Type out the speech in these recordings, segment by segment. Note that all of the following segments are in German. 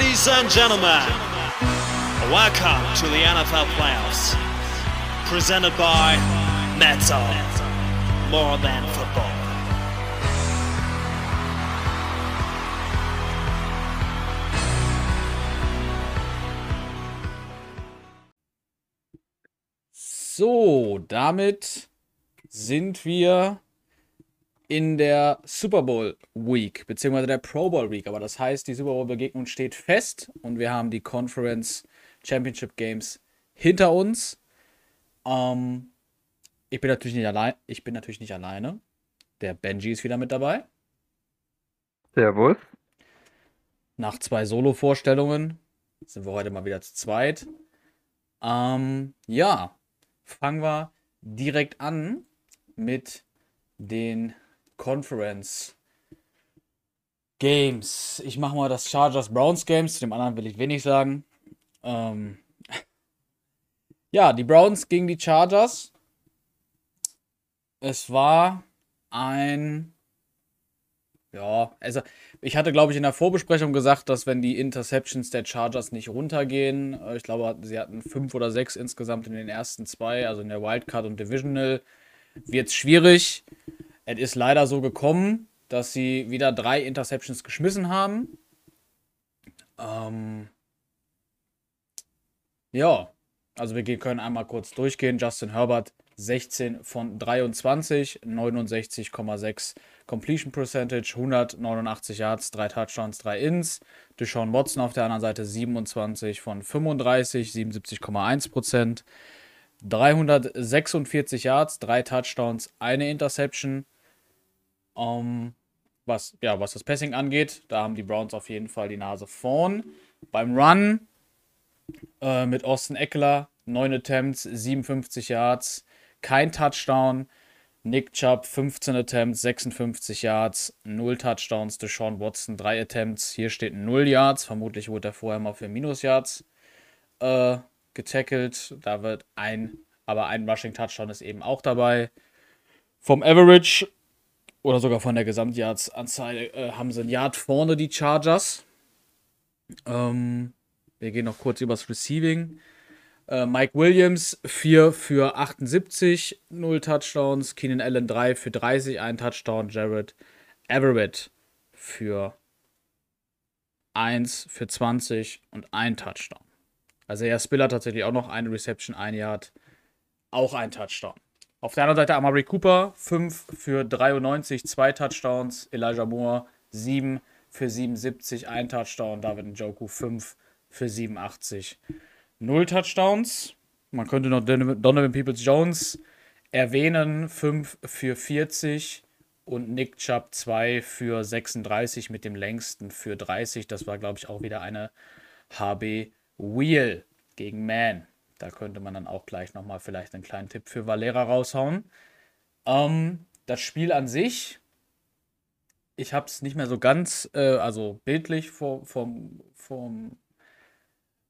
Ladies and gentlemen, welcome to the NFL playoffs. Presented by Metal. More than football. So, damit sind wir in der Super Bowl Week, beziehungsweise der Pro Bowl Week. Aber das heißt, die Super Bowl Begegnung steht fest und wir haben die Conference Championship Games hinter uns. Ähm, ich bin natürlich nicht allein. Ich bin natürlich nicht alleine. Der Benji ist wieder mit dabei. Servus. Nach zwei Solo-Vorstellungen sind wir heute mal wieder zu zweit. Ähm, ja, fangen wir direkt an mit den Conference Games. Ich mache mal das Chargers Browns Games. Zu dem anderen will ich wenig sagen. Ähm ja, die Browns gegen die Chargers. Es war ein. Ja, also ich hatte, glaube ich, in der Vorbesprechung gesagt, dass wenn die Interceptions der Chargers nicht runtergehen, äh, ich glaube, sie hatten fünf oder sechs insgesamt in den ersten zwei, also in der Wildcard und Divisional, wird es schwierig. Es ist leider so gekommen, dass sie wieder drei Interceptions geschmissen haben. Ähm ja, also wir können einmal kurz durchgehen. Justin Herbert 16 von 23, 69,6 Completion Percentage, 189 Yards, 3 Touchdowns, 3 Ins. Deshaun Watson auf der anderen Seite 27 von 35, 77,1 Prozent. 346 Yards, 3 Touchdowns, eine Interception. Um, ähm, was, ja, was das Passing angeht, da haben die Browns auf jeden Fall die Nase vorn. Beim Run äh, mit Austin Eckler, 9 Attempts, 57 Yards, kein Touchdown. Nick Chubb, 15 Attempts, 56 Yards, 0 Touchdowns. Deshaun Watson, 3 Attempts, hier steht 0 Yards. Vermutlich wurde er vorher mal für Minus Yards äh, getackelt. Da wird ein, aber ein Rushing Touchdown ist eben auch dabei. Vom Average oder sogar von der Gesamtyards-Anzahl äh, haben sie ein Yard vorne, die Chargers. Ähm, wir gehen noch kurz übers Receiving. Äh, Mike Williams 4 für 78, 0 Touchdowns. Keenan Allen 3 für 30, 1 Touchdown. Jared Everett für 1 für 20 und 1 Touchdown. Also ja, Spiller tatsächlich auch noch eine Reception, ein Yard, auch ein Touchdown. Auf der anderen Seite Amari Cooper, 5 für 93, 2 Touchdowns. Elijah Moore, 7 für 77, 1 Touchdown. David Njoku, 5 für 87, 0 Touchdowns. Man könnte noch Donovan Peoples-Jones erwähnen, 5 für 40 und Nick Chubb 2 für 36 mit dem längsten für 30. Das war, glaube ich, auch wieder eine HB Wheel gegen Man. Da könnte man dann auch gleich nochmal vielleicht einen kleinen Tipp für Valera raushauen. Ähm, das Spiel an sich, ich habe es nicht mehr so ganz, äh, also bildlich vom, vom,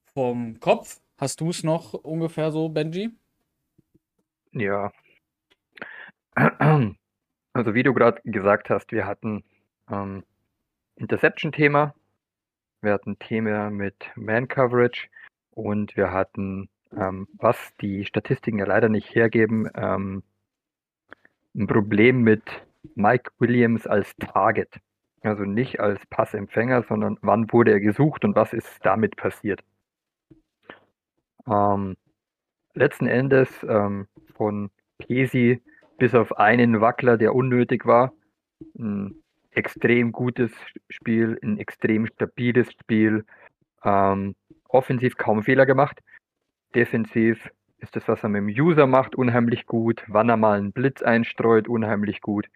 vom Kopf. Hast du es noch ungefähr so, Benji? Ja. Also wie du gerade gesagt hast, wir hatten ähm, Interception-Thema, wir hatten Thema mit Man-Coverage und wir hatten ähm, was die Statistiken ja leider nicht hergeben, ähm, ein Problem mit Mike Williams als Target. Also nicht als Passempfänger, sondern wann wurde er gesucht und was ist damit passiert. Ähm, letzten Endes ähm, von Pesi bis auf einen Wackler, der unnötig war, ein extrem gutes Spiel, ein extrem stabiles Spiel, ähm, offensiv kaum Fehler gemacht. Defensiv ist das, was er mit dem User macht, unheimlich gut. Wann er mal einen Blitz einstreut, unheimlich gut.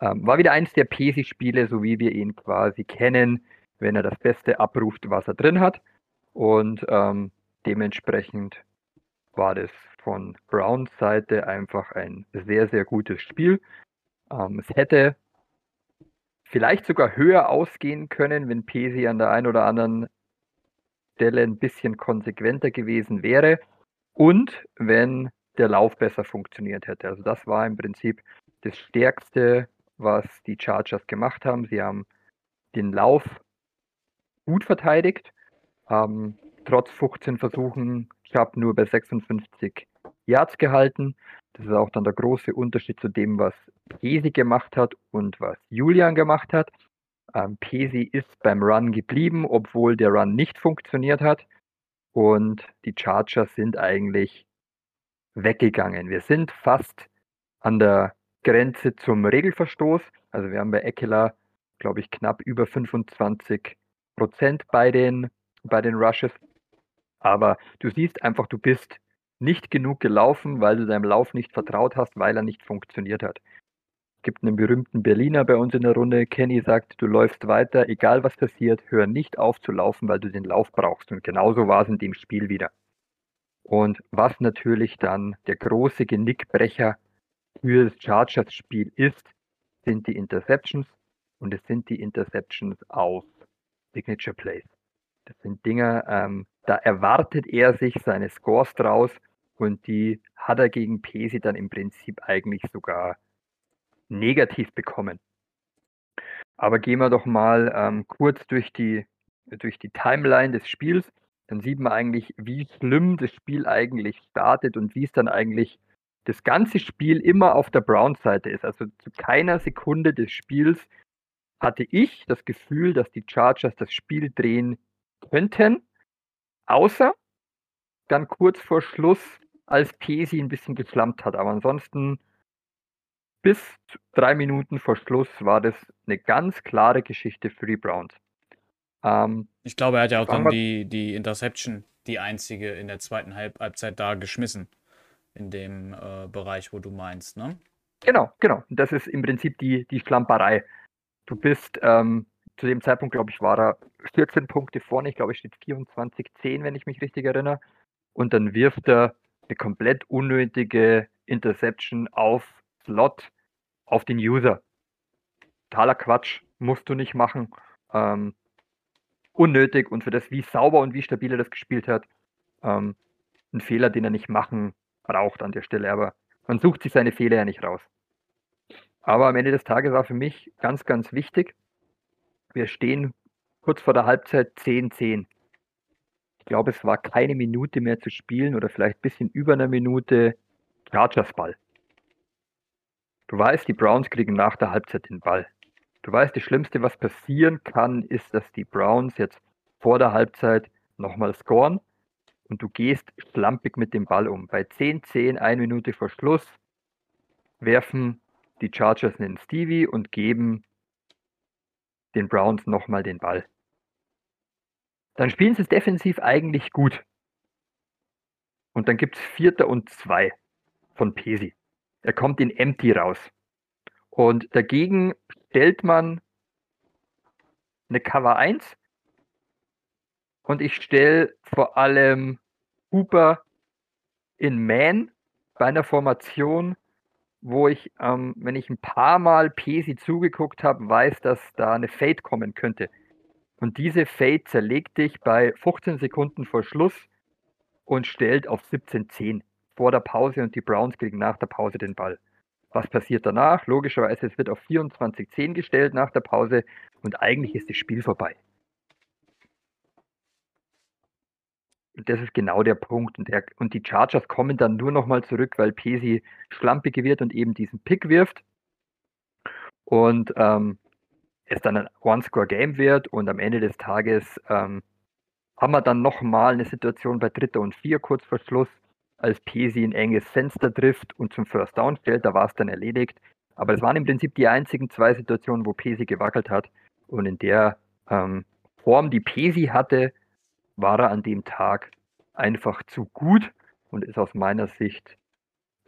Ähm, war wieder eins der PC-Spiele, so wie wir ihn quasi kennen, wenn er das Beste abruft, was er drin hat. Und ähm, dementsprechend war das von Browns Seite einfach ein sehr, sehr gutes Spiel. Ähm, es hätte vielleicht sogar höher ausgehen können, wenn Pesi an der einen oder anderen Stelle ein bisschen konsequenter gewesen wäre und wenn der Lauf besser funktioniert hätte. Also das war im Prinzip das Stärkste, was die Chargers gemacht haben. Sie haben den Lauf gut verteidigt haben trotz 15 Versuchen Chubb nur bei 56 Yards gehalten. Das ist auch dann der große Unterschied zu dem, was Pesi gemacht hat und was Julian gemacht hat. Ähm, Pesi ist beim Run geblieben, obwohl der Run nicht funktioniert hat. Und die Chargers sind eigentlich weggegangen. Wir sind fast an der Grenze zum Regelverstoß. Also wir haben bei Eckler, glaube ich, knapp über 25 Prozent bei den, bei den Rushes. Aber du siehst einfach, du bist nicht genug gelaufen, weil du deinem Lauf nicht vertraut hast, weil er nicht funktioniert hat. Es gibt einen berühmten Berliner bei uns in der Runde. Kenny sagt, du läufst weiter, egal was passiert, hör nicht auf zu laufen, weil du den Lauf brauchst. Und genauso war es in dem Spiel wieder. Und was natürlich dann der große Genickbrecher für das Chargers-Spiel ist, sind die Interceptions. Und es sind die Interceptions auf Signature Plays. Das sind Dinge, ähm, da erwartet er sich seine Scores draus und die hat er gegen Pesi dann im Prinzip eigentlich sogar negativ bekommen. Aber gehen wir doch mal ähm, kurz durch die, durch die Timeline des Spiels. Dann sieht man eigentlich, wie schlimm das Spiel eigentlich startet und wie es dann eigentlich das ganze Spiel immer auf der Brown-Seite ist. Also zu keiner Sekunde des Spiels hatte ich das Gefühl, dass die Chargers das Spiel drehen könnten, außer dann kurz vor Schluss, als Pesi ein bisschen geflammt hat. Aber ansonsten bis drei Minuten vor Schluss war das eine ganz klare Geschichte für die Browns. Ähm, ich glaube, er hat ja auch dann die, die Interception, die einzige in der zweiten Halb Halbzeit da geschmissen. In dem äh, Bereich, wo du meinst, ne? Genau, genau. Das ist im Prinzip die, die Schlamperei. Du bist, ähm, zu dem Zeitpunkt, glaube ich, war er 14 Punkte vorne. Ich glaube, es steht 24-10, wenn ich mich richtig erinnere. Und dann wirft er eine komplett unnötige Interception auf Slot auf den User. Totaler Quatsch, musst du nicht machen. Ähm, unnötig und für das, wie sauber und wie stabil er das gespielt hat, ähm, ein Fehler, den er nicht machen braucht an der Stelle. Aber man sucht sich seine Fehler ja nicht raus. Aber am Ende des Tages war für mich ganz, ganz wichtig, wir stehen kurz vor der Halbzeit 10-10 glaube, es war keine Minute mehr zu spielen oder vielleicht ein bisschen über eine Minute Chargers Ball. Du weißt, die Browns kriegen nach der Halbzeit den Ball. Du weißt, das Schlimmste, was passieren kann, ist, dass die Browns jetzt vor der Halbzeit nochmal scoren und du gehst schlampig mit dem Ball um. Bei 10-10, eine Minute vor Schluss, werfen die Chargers einen Stevie und geben den Browns nochmal den Ball dann spielen sie es defensiv eigentlich gut. Und dann gibt es Vierter und Zwei von Pesi. Er kommt in Empty raus. Und dagegen stellt man eine Cover 1 und ich stelle vor allem Hooper in Man bei einer Formation, wo ich, ähm, wenn ich ein paar Mal Pesi zugeguckt habe, weiß, dass da eine Fade kommen könnte. Und diese Fade zerlegt dich bei 15 Sekunden vor Schluss und stellt auf 17-10 vor der Pause und die Browns kriegen nach der Pause den Ball. Was passiert danach? Logischerweise, es wird auf 24-10 gestellt nach der Pause und eigentlich ist das Spiel vorbei. Das ist genau der Punkt. Und, der, und die Chargers kommen dann nur nochmal zurück, weil Pesi schlampig wird und eben diesen Pick wirft. Und ähm, es dann ein One-Score-Game wird und am Ende des Tages ähm, haben wir dann nochmal eine Situation bei Dritter und Vier kurz vor Schluss, als Pesi ein enges Fenster trifft und zum First Down stellt, da war es dann erledigt. Aber es waren im Prinzip die einzigen zwei Situationen, wo Pesi gewackelt hat und in der ähm, Form, die Pesi hatte, war er an dem Tag einfach zu gut und ist aus meiner Sicht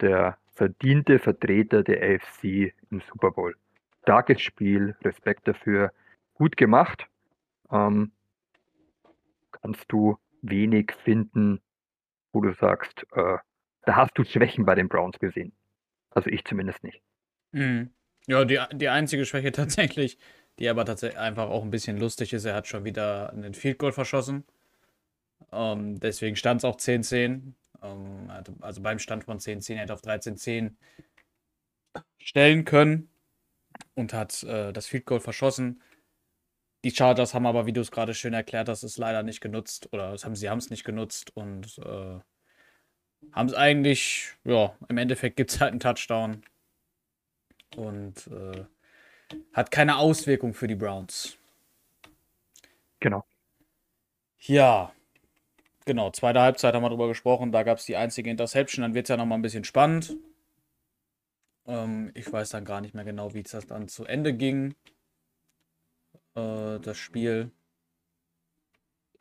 der verdiente Vertreter der AFC im Super Bowl starkes Spiel, Respekt dafür, gut gemacht. Ähm, kannst du wenig finden, wo du sagst, äh, da hast du Schwächen bei den Browns gesehen. Also ich zumindest nicht. Mhm. Ja, die, die einzige Schwäche tatsächlich, die aber tatsächlich einfach auch ein bisschen lustig ist, er hat schon wieder einen Field Goal verschossen. Ähm, deswegen stand es auch 10-10. Ähm, also beim Stand von 10-10 hätte auf 13-10 stellen können und hat äh, das Field Goal verschossen. Die Chargers haben aber, wie du es gerade schön erklärt hast, es leider nicht genutzt. Oder haben, sie haben es nicht genutzt und äh, haben es eigentlich, ja, im Endeffekt gibt es halt einen Touchdown. Und äh, hat keine Auswirkung für die Browns. Genau. Ja, genau. Zweite Halbzeit haben wir drüber gesprochen. Da gab es die einzige Interception. Dann wird es ja nochmal ein bisschen spannend. Ähm, ich weiß dann gar nicht mehr genau, wie es dann zu Ende ging. Äh, das Spiel.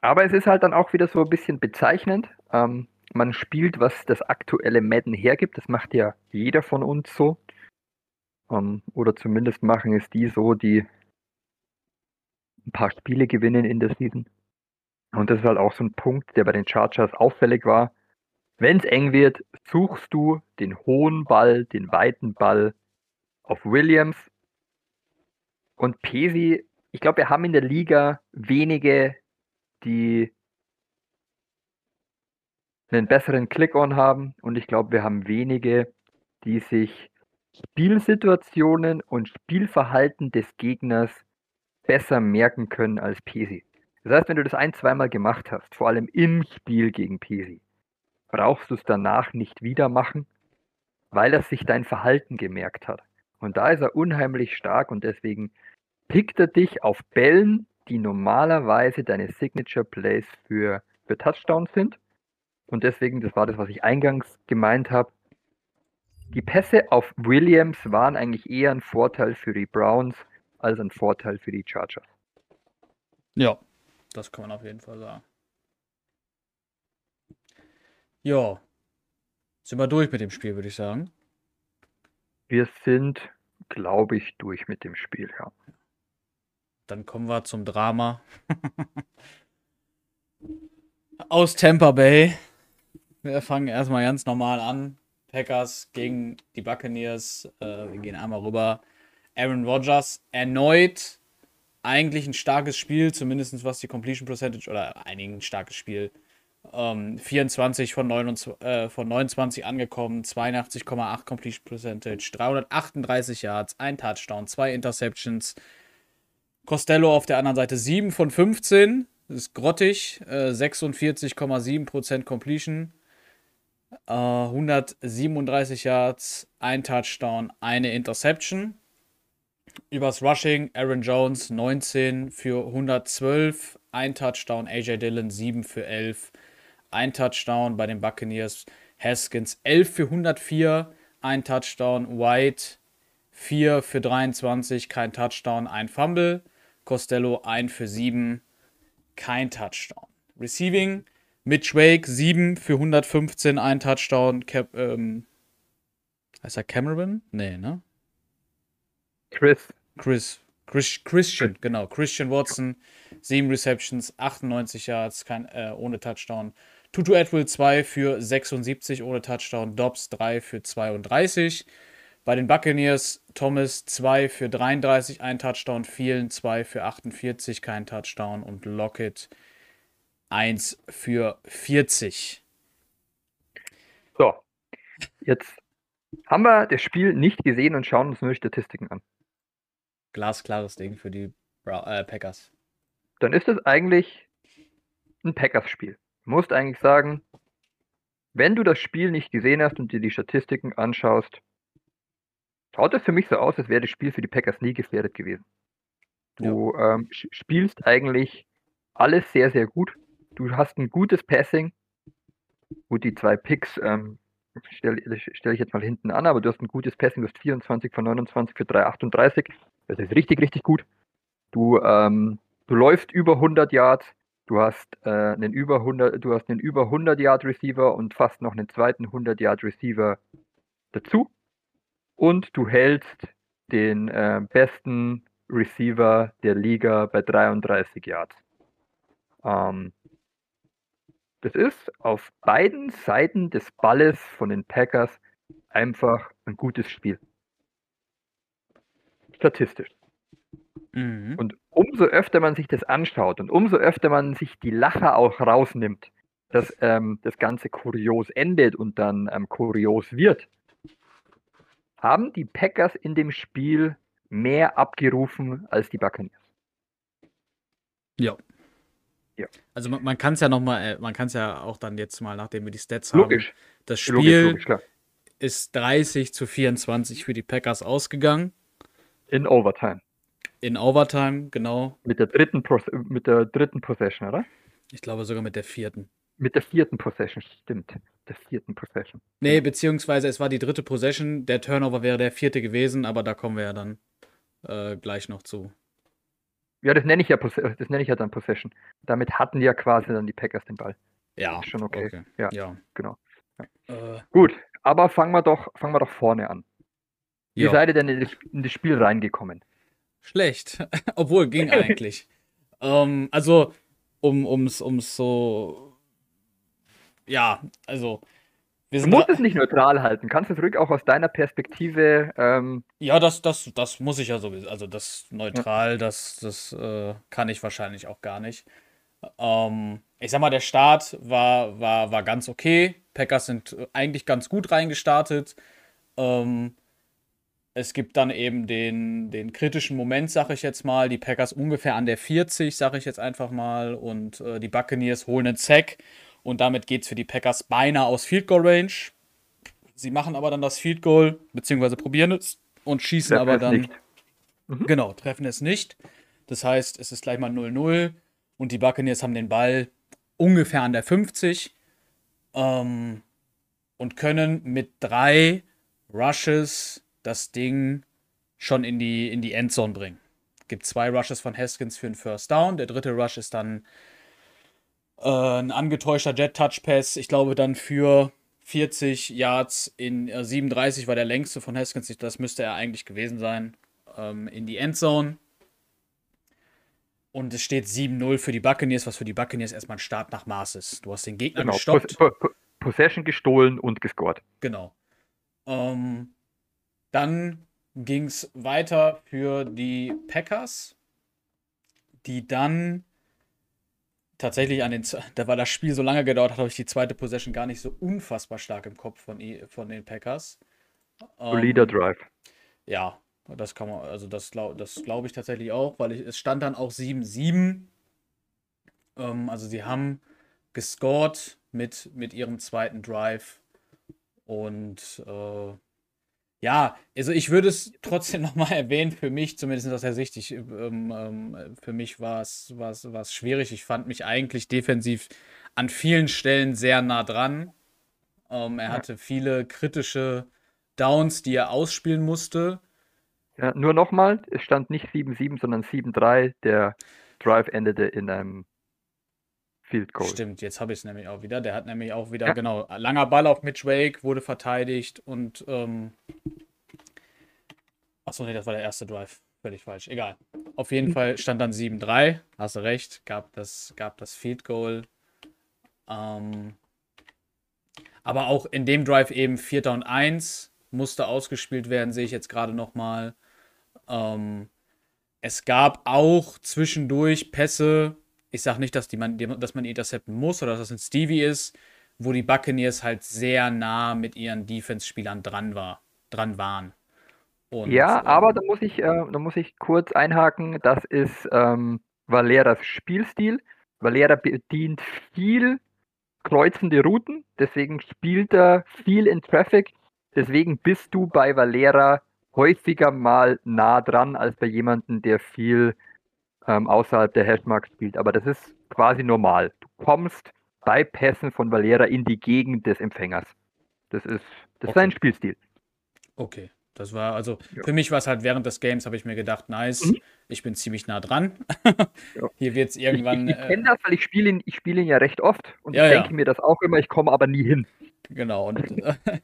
Aber es ist halt dann auch wieder so ein bisschen bezeichnend. Ähm, man spielt, was das aktuelle Madden hergibt. Das macht ja jeder von uns so. Um, oder zumindest machen es die so, die ein paar Spiele gewinnen in der Season. Und das ist halt auch so ein Punkt, der bei den Chargers auffällig war. Wenn es eng wird, suchst du den hohen Ball, den weiten Ball auf Williams. Und Pesi, ich glaube, wir haben in der Liga wenige, die einen besseren Click-on haben. Und ich glaube, wir haben wenige, die sich Spielsituationen und Spielverhalten des Gegners besser merken können als Pesi. Das heißt, wenn du das ein, zweimal gemacht hast, vor allem im Spiel gegen Pesi, brauchst du es danach nicht wieder machen, weil er sich dein Verhalten gemerkt hat. Und da ist er unheimlich stark und deswegen pickt er dich auf Bällen, die normalerweise deine Signature Plays für, für Touchdowns sind. Und deswegen, das war das, was ich eingangs gemeint habe, die Pässe auf Williams waren eigentlich eher ein Vorteil für die Browns als ein Vorteil für die Chargers. Ja, das kann man auf jeden Fall sagen. Ja, sind wir durch mit dem Spiel, würde ich sagen. Wir sind, glaube ich, durch mit dem Spiel, ja. Dann kommen wir zum Drama. Aus Tampa Bay. Wir fangen erstmal ganz normal an. Packers gegen die Buccaneers. Äh, wir gehen einmal rüber. Aaron Rodgers erneut eigentlich ein starkes Spiel, zumindest was die Completion Percentage oder einigen ein starkes Spiel. Ähm, 24 von, 29, äh, von 29 angekommen, 82,8 Completion Percentage, 338 Yards, ein Touchdown, zwei Interceptions. Costello auf der anderen Seite 7 von 15, das ist grottig, äh, 46,7% Completion. 137 äh, Yards, ein Touchdown, eine Interception. Übers Rushing, Aaron Jones 19 für 112, ein Touchdown, AJ Dillon 7 für 11, ein Touchdown bei den Buccaneers, Haskins 11 für 104, ein Touchdown, White 4 für 23, kein Touchdown, ein Fumble, Costello 1 für 7, kein Touchdown. Receiving, Mitch Wake 7 für 115, ein Touchdown. Cap, ähm, heißt er Cameron? Nee, ne? Chris. Chris. Chris Christian, genau. Christian Watson, 7 Receptions, 98 Yards, kein, äh, ohne Touchdown. Tutu Atwell 2 für 76 ohne Touchdown. Dobbs 3 für 32. Bei den Buccaneers Thomas 2 für 33, ein Touchdown. Vielen 2 für 48, kein Touchdown. Und Lockett 1 für 40. So, jetzt haben wir das Spiel nicht gesehen und schauen uns nur die Statistiken an. Glasklares Ding für die Bra äh, Packers. Dann ist es eigentlich ein Packers-Spiel. Du musst eigentlich sagen, wenn du das Spiel nicht gesehen hast und dir die Statistiken anschaust, schaut es für mich so aus, als wäre das Spiel für die Packers nie gefährdet gewesen. Du ja. ähm, spielst eigentlich alles sehr, sehr gut du hast ein gutes Passing. Gut, die zwei Picks ähm, stelle stell ich jetzt mal hinten an, aber du hast ein gutes Passing, du hast 24 von 29 für 338. Das ist richtig, richtig gut. Du, ähm, du läufst über 100 Yards, du hast, äh, einen über 100, du hast einen über 100 Yard Receiver und fast noch einen zweiten 100 Yard Receiver dazu. Und du hältst den äh, besten Receiver der Liga bei 33 Yards. Ähm, das ist auf beiden Seiten des Balles von den Packers einfach ein gutes Spiel. Statistisch. Mhm. Und umso öfter man sich das anschaut und umso öfter man sich die Lacher auch rausnimmt, dass ähm, das Ganze kurios endet und dann ähm, kurios wird, haben die Packers in dem Spiel mehr abgerufen als die Buccaneers. Ja. Ja. Also man, man kann es ja noch mal, äh, man kann es ja auch dann jetzt mal, nachdem wir die Stats haben, Logisch. das Spiel Logisch, logisch, ist 30 zu 24 für die Packers ausgegangen. In Overtime. In Overtime, genau. Mit der dritten, Pos mit der dritten Possession, oder? Ich glaube sogar mit der vierten. Mit der vierten Possession, stimmt. Der vierten Possession. Nee, beziehungsweise es war die dritte Possession. Der Turnover wäre der vierte gewesen, aber da kommen wir ja dann äh, gleich noch zu. Ja, das nenne ich ja, das nenne ich ja dann Possession. Damit hatten ja quasi dann die Packers den Ball. Ja. Schon okay. Ja, Ja. genau. Äh, Gut, aber fangen wir doch, fangen wir doch vorne an. Wie ja. seid ihr denn in das, Spiel reingekommen? Schlecht. Obwohl, ging eigentlich. ähm, also, um ums, ums so. Ja, also. Wir Du musst es nicht neutral halten. Kannst du es ruhig auch aus deiner Perspektive. Ähm, ja, das, das, das muss ich ja sowieso. Also, das neutral, das, das äh, kann ich wahrscheinlich auch gar nicht. Ähm, ich sag mal, der Start war, war, war ganz okay. Packers sind äh, eigentlich ganz gut reingestartet. Ähm, es gibt dann eben den, den kritischen Moment, sag ich jetzt mal. Die Packers ungefähr an der 40, sag ich jetzt einfach mal. Und äh, die Buccaneers holen einen Sack. Und damit geht es für die Packers beinahe aus Field Goal Range. Sie machen aber dann das Field Goal, beziehungsweise probieren es und schießen treffen aber es dann. nicht. Genau, treffen es nicht. Das heißt, es ist gleich mal 0-0 und die Buccaneers haben den Ball ungefähr an der 50 ähm, und können mit drei Rushes das Ding schon in die, in die Endzone bringen. Gibt zwei Rushes von Haskins für einen First Down. Der dritte Rush ist dann äh, ein angetäuschter Jet-Touch-Pass. Ich glaube dann für 40 Yards in äh, 37 war der längste von Haskins. Das müsste er eigentlich gewesen sein. Ähm, in die Endzone. Und es steht 7-0 für die Buccaneers, was für die Buccaneers erstmal ein Start nach Maß ist. Du hast den Gegner Genau. gestoppt. Pos Po- Po- Possession gestohlen und gescored. Genau. Ähm, dann ging es weiter für die Packers, die dann tatsächlich an den, da war das Spiel so lange gedauert, hat, habe ich die zweite Possession gar nicht so unfassbar stark im Kopf von, von den Packers. Solider Ähm, Drive. ja, das kann man, also das glaube das glaub ich tatsächlich auch, weil ich, es stand dann auch 7-7. Ähm, also sie haben gescored mit, mit ihrem zweiten Drive. Und äh, ja, also ich würde es trotzdem nochmal erwähnen, für mich, zumindest aus der Sicht, ich, ähm, ähm, für mich war es schwierig. Ich fand mich eigentlich defensiv an vielen Stellen sehr nah dran. Ähm, er hatte viele kritische Downs, die er ausspielen musste. Ja, nur nochmal, es stand nicht 7-7, sondern 7-3. Der Drive endete in einem Field Goal. Stimmt, jetzt habe ich es nämlich auch wieder. Der hat nämlich auch wieder, Ja. genau, langer Ball auf Mitch Wake, wurde verteidigt und, ähm, achso, nee, das war der erste Drive. Völlig falsch. Egal. Auf jeden Fall stand dann 7-3. Hast du recht. Gab das, gab das Field Goal. Ähm, aber auch in dem Drive eben 4. und 1 musste ausgespielt werden, sehe ich jetzt gerade nochmal. Ähm, es gab auch zwischendurch Pässe. Ich sage nicht, dass, die man, dass man intercepten muss oder dass das ein Stevie ist, wo die Buccaneers halt sehr nah mit ihren Defense-Spielern dran, war, dran waren. Und, Ja, ähm, aber da muss ich, äh, da muss ich kurz einhaken. Das ist ähm, Valeras Spielstil. Valera bedient viel kreuzende Routen, deswegen spielt er viel in Traffic. Deswegen bist du bei Valera häufiger mal nah dran als bei jemandem, der viel ähm, außerhalb der Hashmark spielt. Aber das ist quasi normal. Du kommst bei Pässen von Valera in die Gegend des Empfängers. Das ist, das ist Okay. sein Spielstil. Okay, das war also Ja. für mich war es halt während des Games, habe ich mir gedacht, nice, Mhm. ich bin ziemlich nah dran. Ja. Hier wird es Ich, irgendwann. ich, ich äh, kenne das, weil ich spiele ihn, ich spiele ihn ja recht oft und Ja, ich denke mir das auch immer, ich komme aber nie hin. Genau. Und,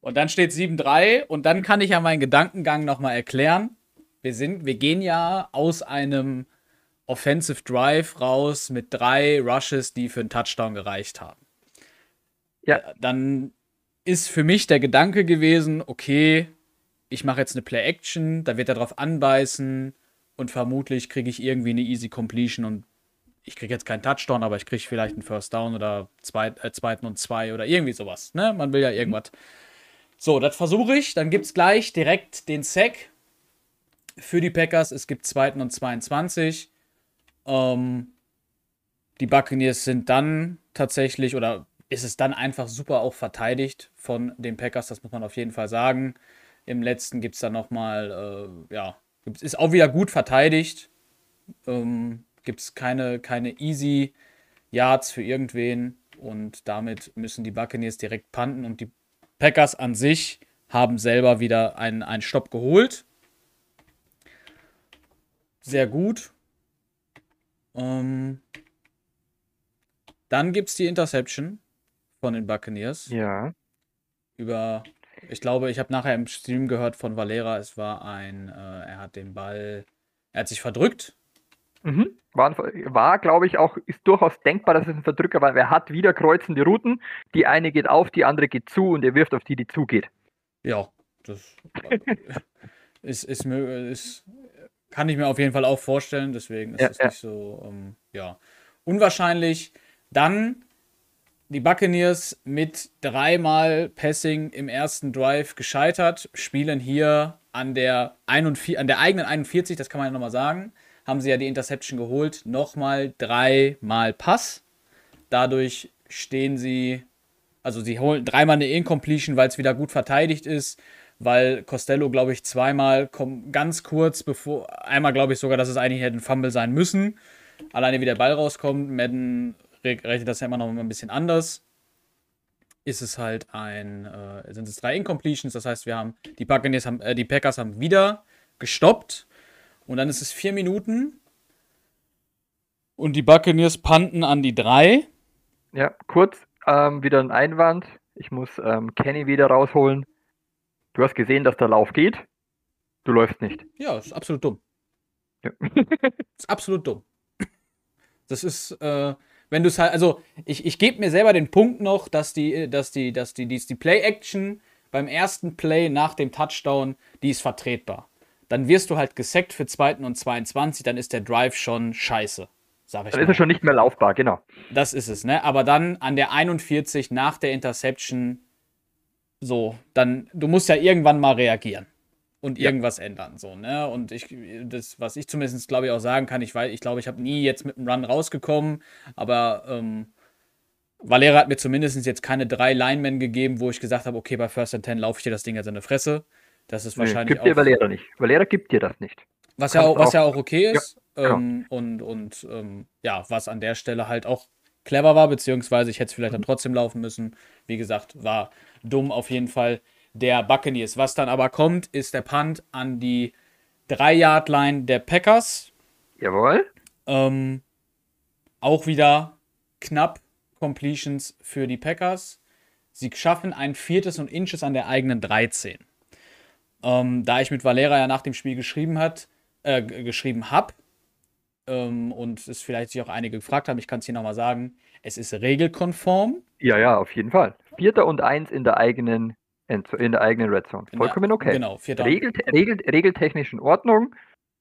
und dann steht 7-3 und dann kann ich ja meinen Gedankengang nochmal erklären. Wir, sind, wir gehen ja aus einem Offensive Drive raus mit drei Rushes, die für einen Touchdown gereicht haben. Ja. Dann ist für mich der Gedanke gewesen, okay, ich mache jetzt eine Play-Action, da wird er drauf anbeißen und vermutlich kriege ich irgendwie eine Easy Completion und ich kriege jetzt keinen Touchdown, aber ich kriege vielleicht einen First Down oder zweit, äh, zweiten und zwei oder irgendwie sowas. Ne? Man will ja irgendwas. So, das versuche ich. Dann gibt es gleich direkt den Sack für die Packers. Es gibt zweiten und 22. Ähm, Die Buccaneers sind dann tatsächlich, oder ist es dann einfach super auch verteidigt von den Packers, das muss man auf jeden Fall sagen. Im letzten gibt es dann nochmal, äh, ja, ist auch wieder gut verteidigt. Ähm, gibt es keine, keine easy Yards für irgendwen und damit müssen die Buccaneers direkt panten und die Packers an sich haben selber wieder einen, einen Stopp geholt. Sehr gut. Ähm, dann gibt es die Interception von den Buccaneers. Ja. Über, ich glaube, ich habe nachher im Stream gehört von Valera, es war ein, äh, er hat den Ball, er hat sich verdrückt. Mhm. War, war glaube ich, auch, ist durchaus denkbar, dass es ein Verdrücker war, er hat wieder kreuzende Routen. Die eine geht auf, die andere geht zu und er wirft auf die, die zugeht. Ja, das ist, ist, ist, kann ich mir auf jeden Fall auch vorstellen, deswegen ist es ja, ja. nicht so, ähm, ja, unwahrscheinlich. Dann die Buccaneers mit dreimal Passing im ersten Drive gescheitert, spielen hier an der, 41, an der eigenen 41, das kann man ja nochmal sagen, haben sie ja die Interception geholt, nochmal dreimal Pass. Dadurch stehen sie, also sie holen dreimal eine Incompletion, weil es wieder gut verteidigt ist, weil Costello, glaube ich, zweimal ganz kurz bevor, einmal glaube ich sogar, dass es eigentlich hätte ein Fumble sein müssen. Alleine wie der Ball rauskommt, Madden rechnet das ja immer noch ein bisschen anders. Ist es halt ein, äh, sind es drei Incompletions, das heißt, wir haben, die haben, äh, die Packers haben wieder gestoppt und dann ist es vier Minuten und die Buccaneers panten an die drei. Ja, kurz ähm, wieder ein Einwand. Ich muss ähm, Kenny wieder rausholen. Du hast gesehen, dass der Lauf geht. Du läufst nicht. Ja, ist absolut dumm. Ja. ist absolut dumm. Das ist, äh, wenn du es halt, also ich, ich gebe mir selber den Punkt noch, dass die, dass die, dass die, die, die Play-Action beim ersten Play nach dem Touchdown, die ist vertretbar. Dann wirst du halt gesackt für zweiten und 22, dann ist der Drive schon scheiße. Sag ich dann mal. ist er schon nicht mehr laufbar, genau. Das ist es, ne? Aber dann an der 41 nach der Interception, so, dann, du musst ja irgendwann mal reagieren und irgendwas ja. ändern. So, ne? Und ich, das, was ich zumindest glaube ich auch sagen kann, ich weiß, ich glaube, ich habe nie jetzt mit einem Run rausgekommen, aber ähm, Valera hat mir zumindest jetzt keine drei Linemen gegeben, wo ich gesagt habe, okay, bei First and Ten laufe ich dir das Ding jetzt in die Fresse. Das ist wahrscheinlich. Nee, gibt dir Valera nicht. Valera gibt dir das nicht. Was ja auch, was ja auch okay ist. Ja, ähm, genau. Und, und ähm, ja, was an der Stelle halt auch clever war, beziehungsweise ich hätte es vielleicht dann trotzdem laufen müssen. Wie gesagt, war dumm auf jeden Fall der Buccaneers. Was dann aber kommt, ist der Punt an die 3-Yard-Line der Packers. Jawohl. Ähm, auch wieder knapp Completions für die Packers. Sie schaffen ein viertes und Inches an der eigenen 13. Ähm, da ich mit Valera ja nach dem Spiel geschrieben hat, äh, geschrieben habe ähm, und es vielleicht sich auch einige gefragt haben, ich kann es hier nochmal sagen, es ist regelkonform. Ja, ja, auf jeden Fall. Vierter und eins in der eigenen in, in der eigenen Red Zone. Vollkommen okay. Genau, vierter. Regel, regel, regeltechnisch in Ordnung.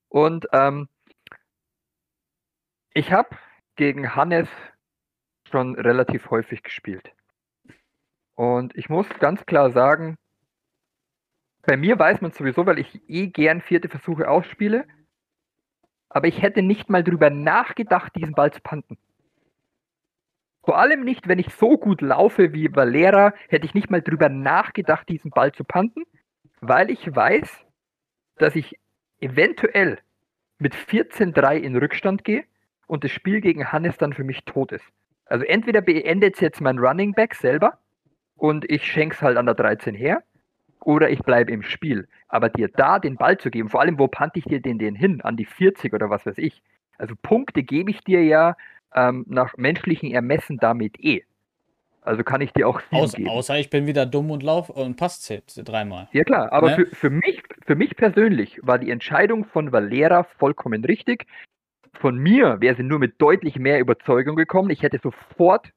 Und ähm, ich habe gegen Hannes schon relativ häufig gespielt. Und ich muss ganz klar sagen, bei mir weiß man sowieso, weil ich eh gern vierte Versuche ausspiele, aber ich hätte nicht mal drüber nachgedacht, diesen Ball zu panten. Vor allem nicht, wenn ich so gut laufe wie Valera, hätte ich nicht mal drüber nachgedacht, diesen Ball zu panten, weil ich weiß, dass ich eventuell mit 14-3 in Rückstand gehe und das Spiel gegen Hannes dann für mich tot ist. Also entweder beendet jetzt mein Running Back selber und ich schenke es halt an der 13 her, oder ich bleibe im Spiel. Aber dir da den Ball zu geben, vor allem, wo pante ich dir den, den hin? An die 40 oder was weiß ich. Also Punkte gebe ich dir ja ähm, nach menschlichen Ermessen damit eh. Also kann ich dir auch Außer, geben. außer ich bin wieder dumm und lauf und passt dreimal. Ja klar, aber ne? für, für, mich, für mich persönlich war die Entscheidung von Valera vollkommen richtig. Von mir wäre sie nur mit deutlich mehr Überzeugung gekommen. Ich hätte sofort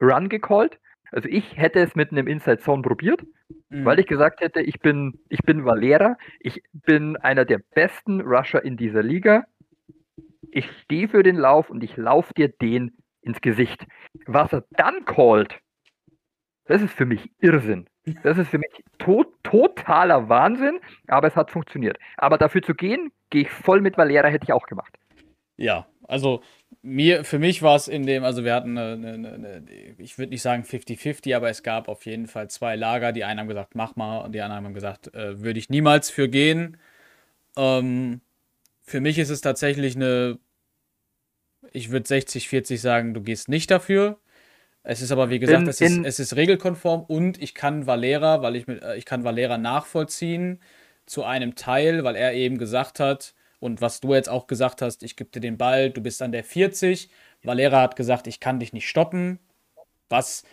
Run gecallt. Also ich hätte es mit einem Inside Zone probiert, mhm. weil ich gesagt hätte, ich bin, ich bin Valera, ich bin einer der besten Rusher in dieser Liga ich stehe für den Lauf und ich laufe dir den ins Gesicht. Was er dann callt, das ist für mich Irrsinn. Das ist für mich to totaler Wahnsinn, aber es hat funktioniert. Aber dafür zu gehen, gehe ich voll mit Valera, hätte ich auch gemacht. Ja, Also mir, für mich war es in dem, also wir hatten eine, eine, eine ich würde nicht sagen 50-50, aber es gab auf jeden Fall zwei Lager. Die einen haben gesagt, mach mal, und die anderen haben gesagt, äh, würde ich niemals für gehen. Ähm, für mich ist es tatsächlich eine, ich würde 60-40 sagen, du gehst nicht dafür. Es ist aber, wie gesagt, in, es, ist, es ist regelkonform und ich kann Valera, weil ich mit, äh, ich kann Valera nachvollziehen zu einem Teil, weil er eben gesagt hat, und was du jetzt auch gesagt hast, ich gebe dir den Ball, du bist an der 40. Valera hat gesagt, ich kann dich nicht stoppen. Was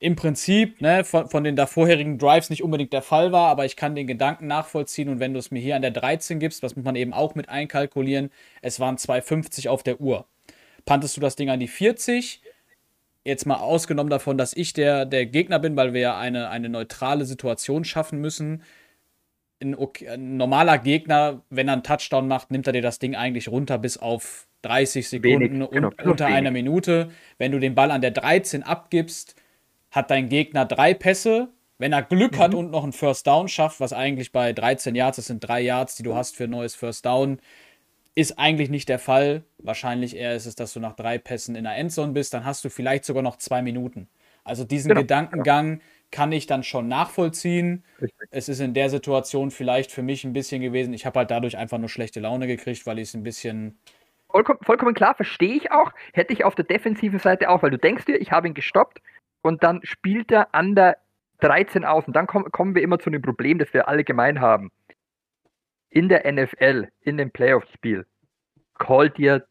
im Prinzip ne, von, von den davorherigen Drives nicht unbedingt der Fall war, aber ich kann den Gedanken nachvollziehen und wenn du es mir hier an der 13 gibst, was muss man eben auch mit einkalkulieren, es waren 2,50 auf der Uhr. Pantest du das Ding an die 40, jetzt mal ausgenommen davon, dass ich der, der Gegner bin, weil wir ja eine, eine neutrale Situation schaffen müssen. Ein, ein, normaler Gegner, wenn er einen Touchdown macht, nimmt er dir das Ding eigentlich runter bis auf 30 Sekunden wenig, und genau, unter wenig. einer Minute. Wenn du den Ball an der 13 abgibst, hat dein Gegner drei Pässe. Wenn er Glück mhm. hat und noch einen First Down schafft, was eigentlich bei 13 Yards, das sind drei Yards, die du hast für ein neues First Down, ist eigentlich nicht der Fall. Wahrscheinlich eher ist es, dass du nach drei Pässen in der Endzone bist. Dann hast du vielleicht sogar noch zwei Minuten. Also diesen genau, Gedankengang genau. Kann ich dann schon nachvollziehen. Richtig. Es ist in der Situation vielleicht für mich ein bisschen gewesen. Ich habe halt dadurch einfach nur schlechte Laune gekriegt, weil ich es ein bisschen. Vollkommen, vollkommen klar, verstehe ich auch. Hätte ich auf der defensiven Seite auch, weil du denkst dir, ich habe ihn gestoppt und dann spielt er an der 13 aus. Und dann komm, kommen wir immer zu dem Problem, das wir alle gemein haben in der NFL, in dem Playoff-Spiel, callt dir,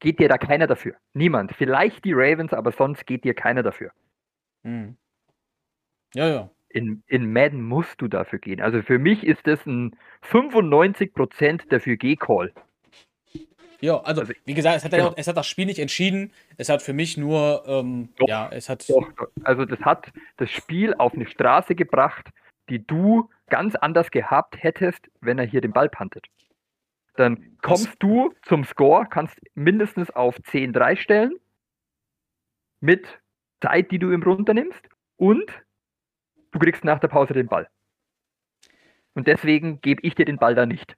geht dir da keiner dafür. Niemand. Vielleicht die Ravens, aber sonst geht dir keiner dafür. Hm. Ja, ja. In, in Madden musst du dafür gehen. Also für mich ist das ein 95% dafür Geh-Call. Ja, also, also, wie gesagt, es hat, genau. es hat das Spiel nicht entschieden. Es hat für mich nur, ähm, doch, ja, es hat. Doch, also das hat das Spiel auf eine Straße gebracht, die du ganz anders gehabt hättest, wenn er hier den Ball pantet. Dann kommst Was? du zum Score, kannst mindestens auf 10-3 stellen, mit Zeit, die du ihm runternimmst, und du kriegst nach der Pause den Ball. Und deswegen gebe ich dir den Ball da nicht.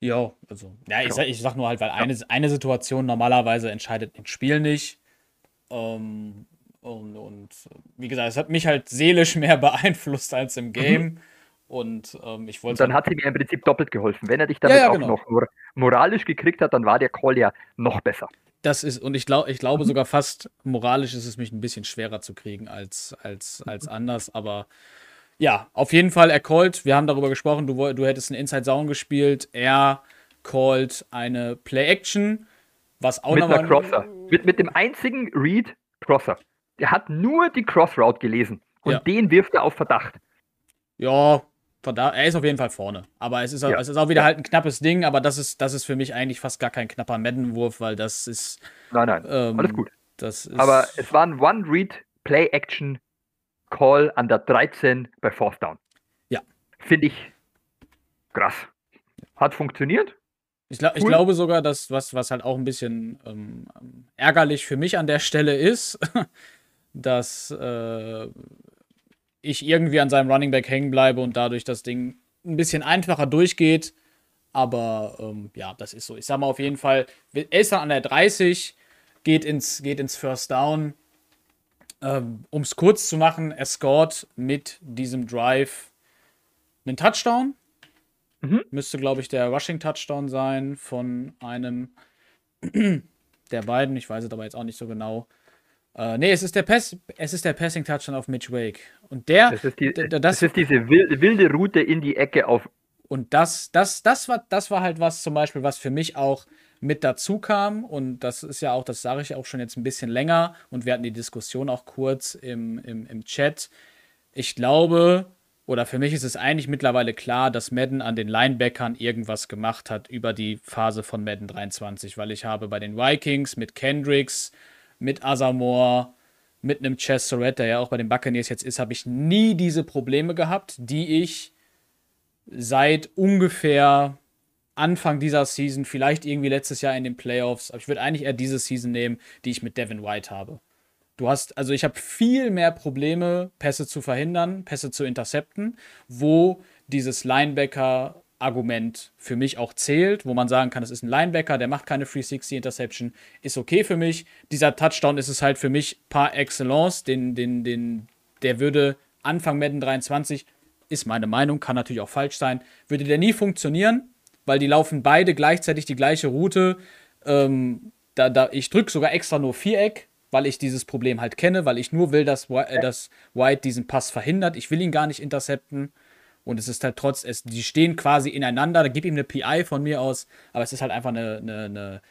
Ja, also, ja, ich, sag, ich sag nur halt, weil eine, eine Situation normalerweise entscheidet ein Spiel nicht. Ähm, und, und wie gesagt, es hat mich halt seelisch mehr beeinflusst als im Game. Mhm. Und ähm, ich wollte. Dann hat sie mir im Prinzip doppelt geholfen. Wenn er dich damit ja, ja, genau. auch noch moralisch gekriegt hat, dann war der Call ja noch besser. Das ist, und ich, glaub, ich glaube mhm. sogar fast, moralisch ist es mich ein bisschen schwerer zu kriegen als, als, als anders, aber ja, auf jeden Fall, er callt, wir haben darüber gesprochen, du, du hättest einen Inside Zone gespielt, er callt eine Play-Action, was auch nochmal. Mit Crosser. Mit, mit dem einzigen Read Crosser. Der hat nur die Crossroute gelesen und ja. den wirft er auf Verdacht. Ja, Verdacht, er ist auf jeden Fall vorne. Aber es ist, ja. es ist auch wieder ja. halt ein knappes Ding, aber das ist, das ist für mich eigentlich fast gar kein knapper Madden-Wurf, weil das ist. Nein, nein, ähm, alles gut. Das ist, aber es war ein One-Read-Play-Action-Call an der 13 bei Fourth Down. Ja. Finde ich krass. Hat funktioniert. Ich, glaub, cool. ich, glaube sogar, dass was, was halt auch ein bisschen ähm, ärgerlich für mich an der Stelle ist, dass äh, ich irgendwie an seinem Running Back hängen bleibe und dadurch das Ding ein bisschen einfacher durchgeht. Aber ähm, ja, das ist so. Ich sag mal auf jeden Fall, er ist dann an der 30, geht ins, geht ins First Down. Ähm, um es kurz zu machen, er scored mit diesem Drive einen Touchdown. Mhm. Müsste, glaube ich, der Rushing Touchdown sein von einem der beiden. Ich weiß es aber jetzt auch nicht so genau. Äh, nee, es ist der Pass, es ist der Passing Touchdown auf Mitch Wake. Und der. Das ist, die, das, das ist diese wilde, Route in die Ecke auf. Und das, das, das war, das war halt was zum Beispiel, was für mich auch mit dazu kam. Und das ist ja auch, das sage ich auch schon jetzt ein bisschen länger. Und wir hatten die Diskussion auch kurz im, im, im Chat. Ich glaube, oder für mich ist es eigentlich mittlerweile klar, dass Madden an den Linebackern irgendwas gemacht hat über die Phase von Madden 23, weil ich habe bei den Vikings mit Kendricks mit Asamoah, mit einem Chess Surratt, der ja auch bei den Buccaneers jetzt ist, habe ich nie diese Probleme gehabt, die ich seit ungefähr Anfang dieser Season, vielleicht irgendwie letztes Jahr in den Playoffs, aber ich würde eigentlich eher diese Season nehmen, die ich mit Devin White habe. Du hast, also ich habe viel mehr Probleme, Pässe zu verhindern, Pässe zu intercepten, wo dieses Linebacker Argument für mich auch zählt, wo man sagen kann, das ist ein Linebacker, der macht keine 360 Interception, ist okay für mich. Dieser Touchdown ist es halt für mich par excellence, den, den, den, der würde Anfang Madden 23, ist meine Meinung, kann natürlich auch falsch sein, würde der nie funktionieren, weil die laufen beide gleichzeitig die gleiche Route. Ähm, da, da, ich drücke sogar extra nur Viereck, weil ich dieses Problem halt kenne, weil ich nur will, dass, äh, dass White diesen Pass verhindert. Ich will ihn gar nicht intercepten. Und es ist halt trotz, es, die stehen quasi ineinander. Da gib ihm eine PI von mir aus, aber es ist halt einfach eine, eine, eine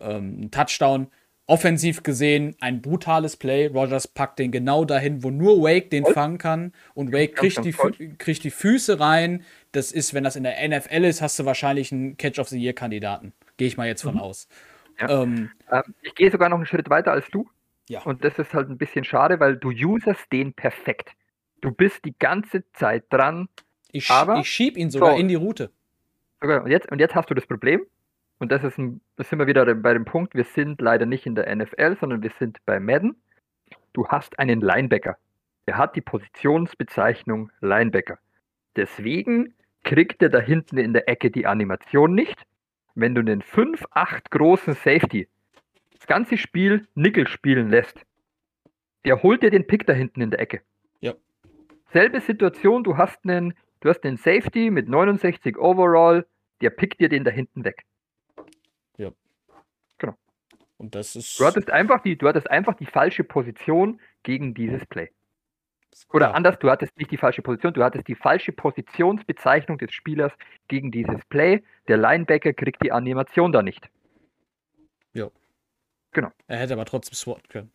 ähm, ein Touchdown. Offensiv gesehen ein brutales Play. Rogers packt den genau dahin, wo nur Wake den fangen kann. Und Wake kriegt die, kriegt die Füße rein. Das ist, wenn das in der NFL ist, hast du wahrscheinlich einen Catch of the Year-Kandidaten. Gehe ich mal jetzt von mhm. aus. Ja. Ähm, ähm, ich gehe sogar noch einen Schritt weiter als du. Ja. Und das ist halt ein bisschen schade, weil du userst den perfekt. Du bist die ganze Zeit dran, ich, Aber, ich schieb ihn sogar so, in die Route. Und, jetzt, und jetzt hast du das Problem, und das ist ein, das sind wir wieder bei dem Punkt, wir sind leider nicht in der NFL, sondern wir sind bei Madden. Du hast einen Linebacker. Der hat die Positionsbezeichnung Linebacker. Deswegen kriegt er da hinten in der Ecke die Animation nicht. Wenn du einen 5-8 großen Safety das ganze Spiel Nickel spielen lässt, der holt dir den Pick da hinten in der Ecke. Ja. Selbe Situation, du hast einen Du hast den Safety mit 69 Overall, der pickt dir den da hinten weg. Ja. Genau. Und das ist. Du hattest einfach die, du hattest einfach die falsche Position gegen dieses Play. Oder ja. anders, du hattest nicht die falsche Position, du hattest die falsche Positionsbezeichnung des Spielers gegen dieses Play. Der Linebacker kriegt die Animation da nicht. Ja. Genau. Er hätte aber trotzdem SWAT können.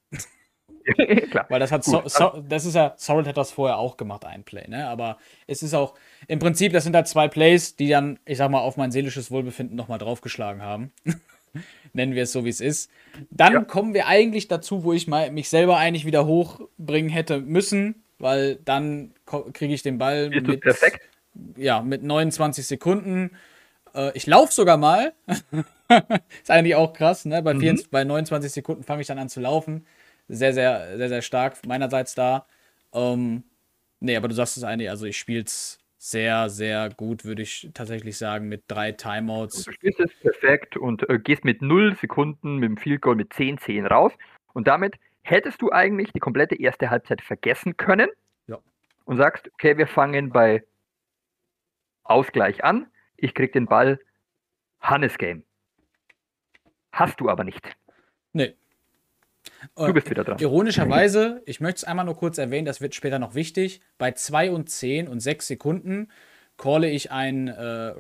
Klar. Weil das hat so, so, das ist ja, Sorrel hat das vorher auch gemacht, ein Play, ne? Aber es ist auch, im Prinzip, das sind halt zwei Plays, die dann, ich sag mal, auf mein seelisches Wohlbefinden nochmal draufgeschlagen haben. Nennen wir es so, wie es ist. Dann ja. kommen wir eigentlich dazu, wo ich mal mich selber eigentlich wieder hochbringen hätte müssen, weil dann kriege ich den Ball mit, perfekt. Ja, mit 29 Sekunden. Äh, ich laufe sogar mal. ist eigentlich auch krass, ne? Bei, mhm. 24, bei 29 Sekunden fange ich dann an zu laufen sehr, sehr, sehr, sehr stark meinerseits da. Ähm, nee, aber du sagst es eigentlich, also ich spiele es sehr, sehr gut, würde ich tatsächlich sagen, mit drei Timeouts. Du spielst es perfekt und äh, gehst mit 0 Sekunden mit dem Field Goal mit 10, 10 raus. Und damit hättest du eigentlich die komplette erste Halbzeit vergessen können. Ja. Und sagst, okay, wir fangen bei Ausgleich an. Ich krieg den Ball. Hannes Game. Hast du aber nicht. Nee, Du bist wieder dran. Ironischerweise, ich möchte es einmal nur kurz erwähnen, das wird später noch wichtig. Bei 2 und 10 und 6 Sekunden calle ich ein äh,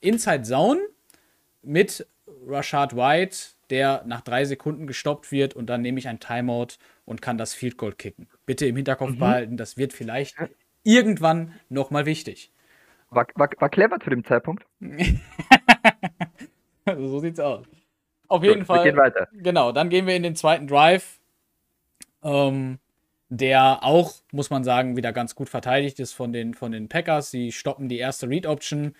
Inside Zone mit Rashad White, der nach 3 Sekunden gestoppt wird und dann nehme ich ein Timeout und kann das Field Goal kicken. Bitte im Hinterkopf mhm. behalten, das wird vielleicht irgendwann nochmal wichtig. War, war, war clever zu dem Zeitpunkt. so sieht's aus. Auf jeden Gut, Fall. Wir gehen weiter. Genau, dann gehen wir in den zweiten Drive. Ähm, der auch, muss man sagen, wieder ganz gut verteidigt ist von den, von den Packers. Sie stoppen die erste Read-Option.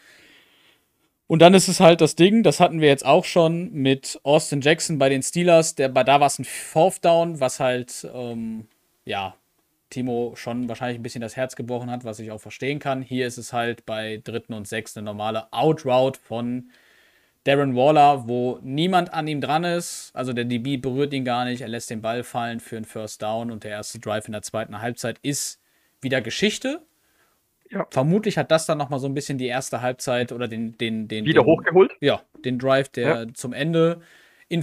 Und dann ist es halt das Ding, das hatten wir jetzt auch schon mit Austin Jackson bei den Steelers. Der, da war es ein Fourth Down, was halt, ähm, ja, Timo schon wahrscheinlich ein bisschen das Herz gebrochen hat, was ich auch verstehen kann. Hier ist es halt bei dritten und sechs eine normale Outroute von Darren Waller, wo niemand an ihm dran ist. Also der DB berührt ihn gar nicht. Er lässt den Ball fallen für einen First Down und der erste Drive in der zweiten Halbzeit ist wieder Geschichte. Ja. Vermutlich hat das dann nochmal so ein bisschen die erste Halbzeit oder den. den, den wieder den, hochgeholt? Ja, den Drive, der ja. zum Ende.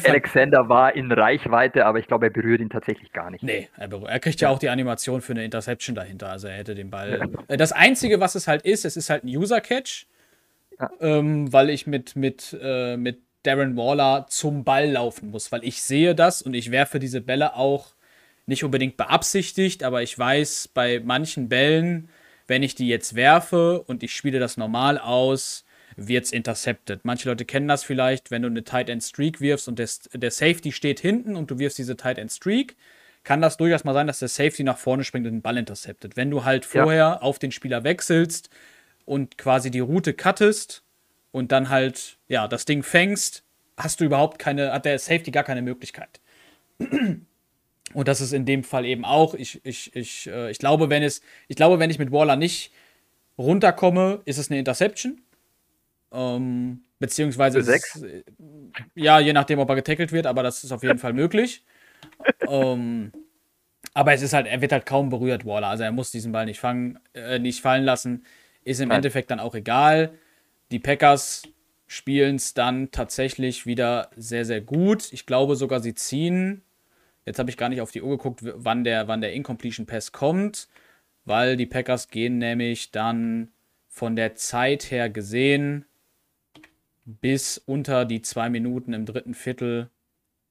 Alexander war in Reichweite, aber ich glaube, er berührt ihn tatsächlich gar nicht. Nee, er, er kriegt ja. ja. auch die Animation für eine Interception dahinter. Also er hätte den Ball. Ja. Das Einzige, was es halt ist, es ist halt ein User-Catch. Ja. Ähm, weil ich mit, mit, äh, mit Darren Waller zum Ball laufen muss, weil ich sehe das und ich werfe diese Bälle auch nicht unbedingt beabsichtigt, aber ich weiß bei manchen Bällen, wenn ich die jetzt werfe und ich spiele das normal aus, wird es intercepted. Manche Leute kennen das vielleicht, wenn du eine Tight End Streak wirfst und der, der Safety steht hinten und du wirfst diese Tight End Streak, kann das durchaus mal sein, dass der Safety nach vorne springt und den Ball interceptet. Wenn du halt vorher ja. auf den Spieler wechselst, und quasi die Route cuttest und dann halt, ja, das Ding fängst, hast du überhaupt keine, hat der Safety gar keine Möglichkeit. Und das ist in dem Fall eben auch. Ich, ich, ich, äh, ich glaube, wenn es, ich glaube, wenn ich mit Waller nicht runterkomme, ist es eine Interception. Ähm, beziehungsweise. Ist, äh, ja, je nachdem, ob er getackelt wird, aber das ist auf jeden Fall möglich. ähm, aber es ist halt, er wird halt kaum berührt, Waller. Also er muss diesen Ball nicht fangen, äh, nicht fallen lassen. Ist im Nein. Endeffekt dann auch egal. Die Packers spielen es dann tatsächlich wieder sehr, sehr gut. Ich glaube sogar, sie ziehen. Jetzt habe ich gar nicht auf die Uhr geguckt, wann der, wann der Incompletion Pass kommt, weil die Packers gehen nämlich dann von der Zeit her gesehen bis unter die zwei Minuten im dritten Viertel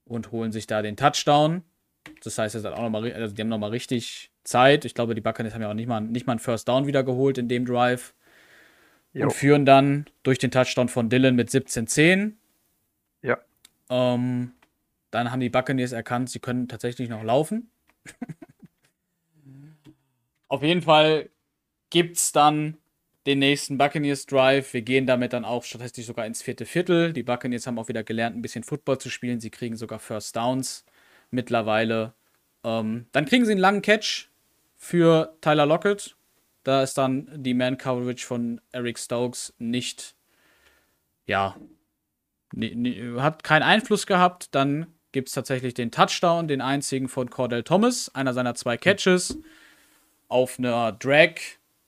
und holen sich da den Touchdown. Das heißt, es hat auch noch mal, also die haben nochmal richtig Zeit. Ich glaube, die Buccaneers haben ja auch nicht mal, nicht mal einen First Down wieder geholt in dem Drive Jo. und führen dann durch den Touchdown von Dylan mit 17-10. Ja. Ähm, dann haben die Buccaneers erkannt, sie können tatsächlich noch laufen. Auf jeden Fall gibt es dann den nächsten Buccaneers Drive. Wir gehen damit dann auch statistisch sogar ins vierte Viertel. Die Buccaneers haben auch wieder gelernt, ein bisschen Football zu spielen. Sie kriegen sogar First Downs mittlerweile. Ähm, dann kriegen sie einen langen Catch für Tyler Lockett. Da ist dann die Man-Coverage von Eric Stokes nicht, ja, hat keinen Einfluss gehabt. Dann gibt es tatsächlich den Touchdown, den einzigen von Cordell Thomas, einer seiner zwei Catches. Auf einer Drag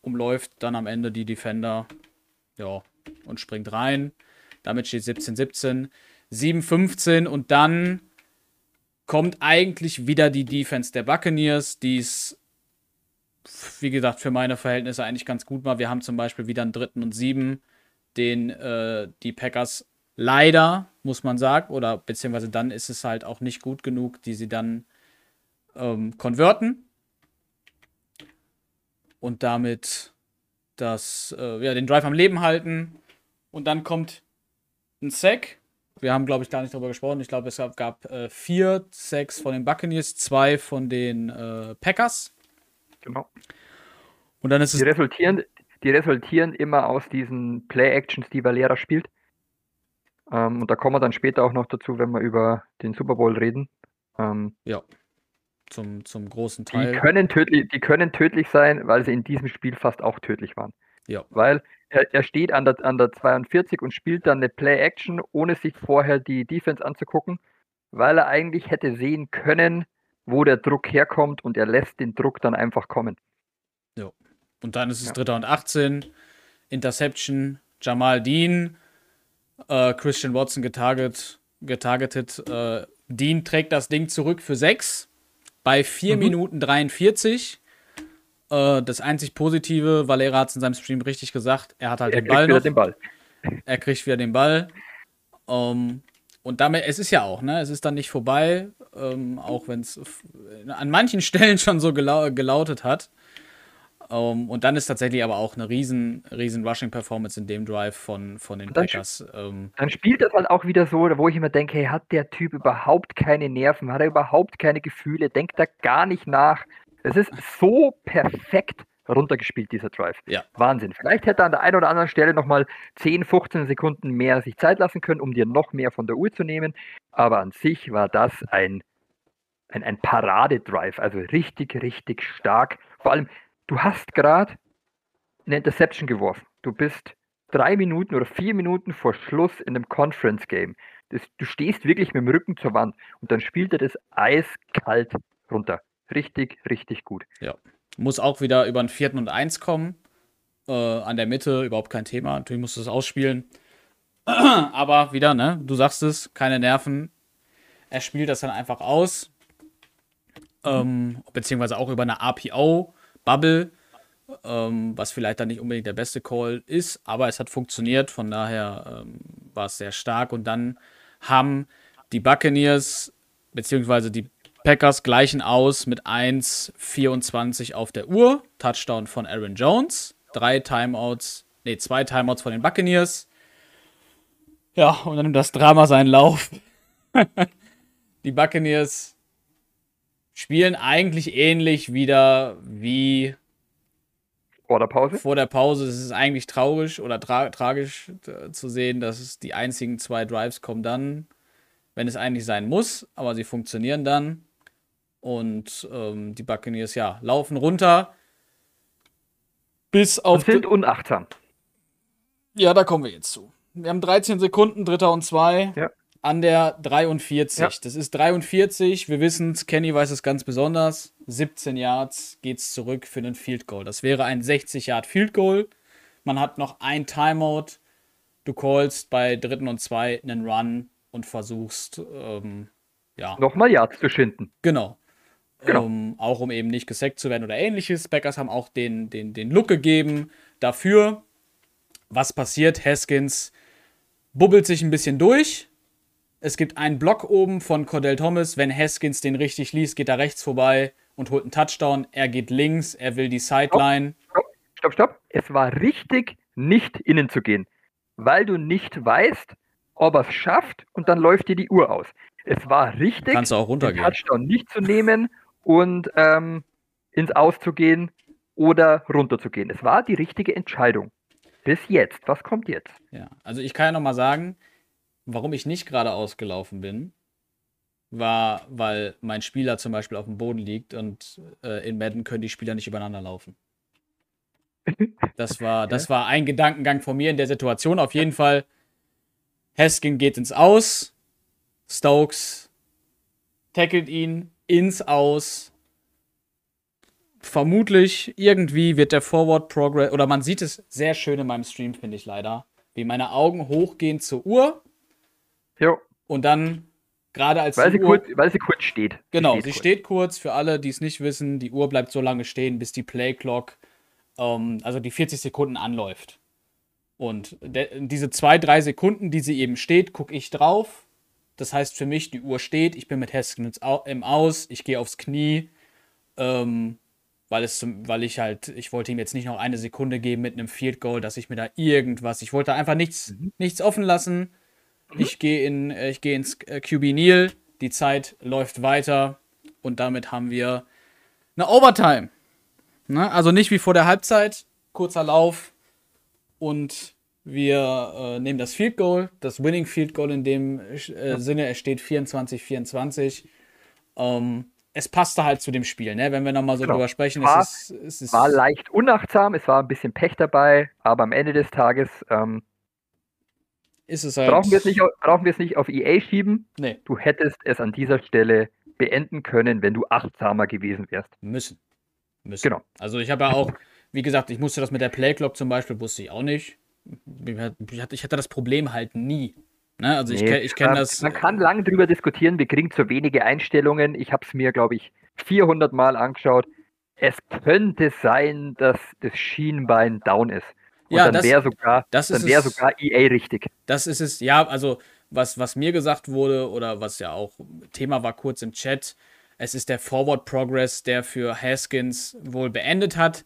umläuft dann am Ende die Defender, ja, und springt rein. Damit steht 17-17, 7-15 und dann kommt eigentlich wieder die Defense der Buccaneers, die es, wie gesagt, für meine Verhältnisse eigentlich ganz gut war. Wir haben zum Beispiel wieder einen dritten und sieben, den äh, die Packers leider, muss man sagen, oder beziehungsweise dann ist es halt auch nicht gut genug, die sie dann ähm, konverten und damit das, äh, ja, den Drive am Leben halten. Und dann kommt ein Sack. Wir haben, glaube ich, gar nicht darüber gesprochen. Ich glaube, es gab, gab äh, vier Sacks von den Buccaneers, zwei von den äh, Packers. Genau. Und dann ist es Die resultieren, die resultieren immer aus diesen Play-Actions, die Valera spielt. Ähm, und da kommen wir dann später auch noch dazu, wenn wir über den Super Bowl reden. Ähm, zum, zum großen die, Teil. können tödlich, die können tödlich sein, weil sie in diesem Spiel fast auch tödlich waren. Ja. Weil er, er steht an der, an der 42 und spielt dann eine Play-Action, ohne sich vorher die Defense anzugucken, weil er eigentlich hätte sehen können, wo der Druck herkommt und er lässt den Druck dann einfach kommen. Und dann ist es Ja. Dritter und 18. Interception, Jamal Dean, äh, Christian Watson getarget, getargetet. Äh, Dean trägt das Ding zurück für 6 bei 4 Mhm. Minuten 43. Äh, das einzig Positive, Valera hat es in seinem Stream richtig gesagt, er hat halt Er den Ball den Ball. Er kriegt wieder den Ball. Ähm, und damit, es ist ja auch, ne? Es ist dann nicht vorbei, ähm, auch wenn es an manchen Stellen schon so gelau gelautet hat. Ähm, und dann ist tatsächlich aber auch eine riesen, riesen Rushing-Performance in dem Drive von, von den dann Packers. Ähm, Dann spielt das halt auch wieder so, wo ich immer denke, hey, hat der Typ überhaupt keine Nerven, hat er überhaupt keine Gefühle, denkt er gar nicht nach. Es ist so perfekt runtergespielt, dieser Drive. Ja. Wahnsinn. Vielleicht hätte er an der einen oder anderen Stelle nochmal 10, 15 Sekunden mehr sich Zeit lassen können, um dir noch mehr von der Uhr zu nehmen. Aber an sich war das ein, ein, ein Paradedrive. Also richtig, richtig stark. Vor allem, du hast gerade eine Interception geworfen. Du bist drei Minuten oder vier Minuten vor Schluss in einem Conference-Game. Das- Du stehst wirklich mit dem Rücken zur Wand und dann spielt er das eiskalt runter. Richtig, richtig gut. Muss auch wieder über einen vierten und eins kommen. Äh, an der Mitte, überhaupt kein Thema. Natürlich musst du es ausspielen. Aber wieder, ne? Du sagst es, keine Nerven. Er spielt das dann einfach aus. Ähm, beziehungsweise auch über eine RPO-Bubble. Ähm, was vielleicht dann nicht unbedingt der beste Call ist, aber es hat funktioniert. Von daher ähm, war es sehr stark. Und dann haben die Buccaneers, beziehungsweise die Packers gleichen aus mit 1,24 auf der Uhr. Touchdown von Aaron Jones. Drei Timeouts, nee, zwei Timeouts von den Buccaneers. Ja, und dann nimmt das Drama seinen Lauf. die Buccaneers spielen eigentlich ähnlich wieder wie Vor der Pause. vor der Pause. Es ist eigentlich traurig oder tra tragisch äh, zu sehen, dass es die einzigen zwei Drives kommen dann, wenn es eigentlich sein muss, aber sie funktionieren dann. Und ähm, die Buccaneers, ja, laufen runter. Bis Und auf. sind unachtsam. Ja, da kommen wir jetzt zu. Wir haben 13 Sekunden, Dritter und Zwei. Ja. An der 43. Ja. Das ist 43. Wir wissen es, Kenny weiß es ganz besonders. 17 Yards geht's zurück für den Field Goal. Das wäre ein 60 Yard Field Goal. Man hat noch ein Timeout. Du callst bei dritten und zwei einen Run und versuchst, ähm, ja, Nochmal Yards zu schinden. Genau. Genau. Ähm, auch um eben nicht gesackt zu werden oder ähnliches. Packers haben auch den, den, den Look gegeben dafür. Was passiert? Haskins bubbelt sich ein bisschen durch. Es gibt einen Block oben von Cordell Thomas. Wenn Haskins den richtig liest, geht er rechts vorbei und holt einen Touchdown. Er geht links, er will die Sideline. Stopp, stopp, stopp. Es war richtig, nicht innen zu gehen, weil du nicht weißt, ob er es schafft und dann läuft dir die Uhr aus. Es war richtig, Kannst du auch den runtergehen. Touchdown nicht zu nehmen und ähm, ins Aus zu gehen oder runter zu gehen. Es war die richtige Entscheidung. Bis jetzt. Was kommt jetzt? Ja, also ich kann ja noch mal sagen, warum ich nicht geradeaus gelaufen bin, war, weil mein Spieler zum Beispiel auf dem Boden liegt und äh, in Madden können die Spieler nicht übereinander laufen. Das war, das war ein Gedankengang von mir in der Situation. Auf jeden Fall, Heskin geht ins Aus, Stokes tackelt ihn ins Aus. Vermutlich irgendwie wird der Forward Progress, oder man sieht es sehr schön in meinem Stream, finde ich leider, wie meine Augen hochgehen zur Uhr Jo, und dann gerade als weil die sie, Uhr, kurz, weil sie kurz steht. genau, sie kurz. steht kurz für alle, die es nicht wissen, die Uhr bleibt so lange stehen, bis die Play Clock, ähm, also die 40 Sekunden anläuft. Und diese zwei, drei Sekunden, die sie eben steht, gucke ich drauf. Das heißt für mich, die Uhr steht, ich bin mit Haskins im Aus, ich gehe aufs Knie, ähm, weil, es zum, weil ich halt, ich wollte ihm jetzt nicht noch eine Sekunde geben mit einem Field Goal, dass ich mir da irgendwas, ich wollte einfach nichts, nichts offen lassen. Ich gehe in, äh, ich gehe ins äh, QB Neal, die Zeit läuft weiter und damit haben wir eine Overtime. Ne? Also nicht wie vor der Halbzeit, kurzer Lauf und wir äh, nehmen das Field Goal, das Winning Field Goal in dem äh, Sinne, es steht 24-24. Ähm, es passte halt zu dem Spiel, ne? wenn wir nochmal so Genau. drüber sprechen. War- es ist, es ist, War leicht unachtsam, es war ein bisschen Pech dabei, aber am Ende des Tages ähm, ist es halt. brauchen wir es nicht, au- brauchen wir es nicht auf EA schieben. Nee, Du hättest es an dieser Stelle beenden können, wenn du achtsamer gewesen wärst. müssen. Müssen. Genau. Also ich habe ja auch, wie gesagt, ich musste das mit der Playclock zum Beispiel, wusste ich auch nicht. Ich hatte, das Problem halt nie. Ne? Also ich, Nee, ich kenne das. Man kann lange drüber diskutieren, wir kriegen zu wenige Einstellungen. Ich habe es mir, glaube ich, 400 Mal angeschaut. Es könnte sein, dass das Schienbein down ist. Und Ja, dann wäre sogar, das dann es- sogar EA richtig. Das ist es, ja, also was, was mir gesagt wurde oder was ja auch Thema war kurz im Chat, es ist der Forward Progress, der für Haskins wohl beendet hat.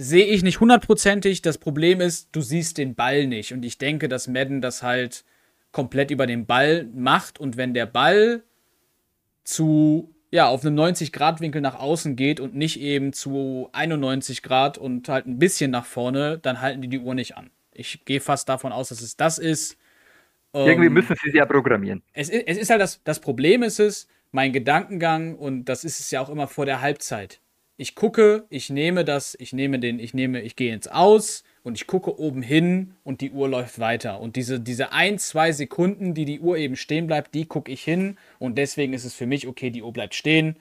Sehe ich nicht hundertprozentig. Das Problem ist, du siehst den Ball nicht. Und ich denke, dass Madden das halt komplett über den Ball macht. Und wenn der Ball zu, ja, auf einem 90-Grad-Winkel nach außen geht und nicht eben zu 91 Grad und halt ein bisschen nach vorne, dann halten die die Uhr nicht an. Ich gehe fast davon aus, dass es das ist. Irgendwie Ähm, müssen sie es ja programmieren. es, ist, es ist halt das, das Problem ist es, mein Gedankengang, und das ist es ja auch immer vor der Halbzeit. Ich gucke, ich nehme das, ich nehme den, ich nehme, ich gehe ins Aus und ich gucke oben hin und die Uhr läuft weiter. Und diese, diese ein, zwei Sekunden, die die Uhr eben stehen bleibt, die gucke ich hin und deswegen ist es für mich okay, die Uhr bleibt stehen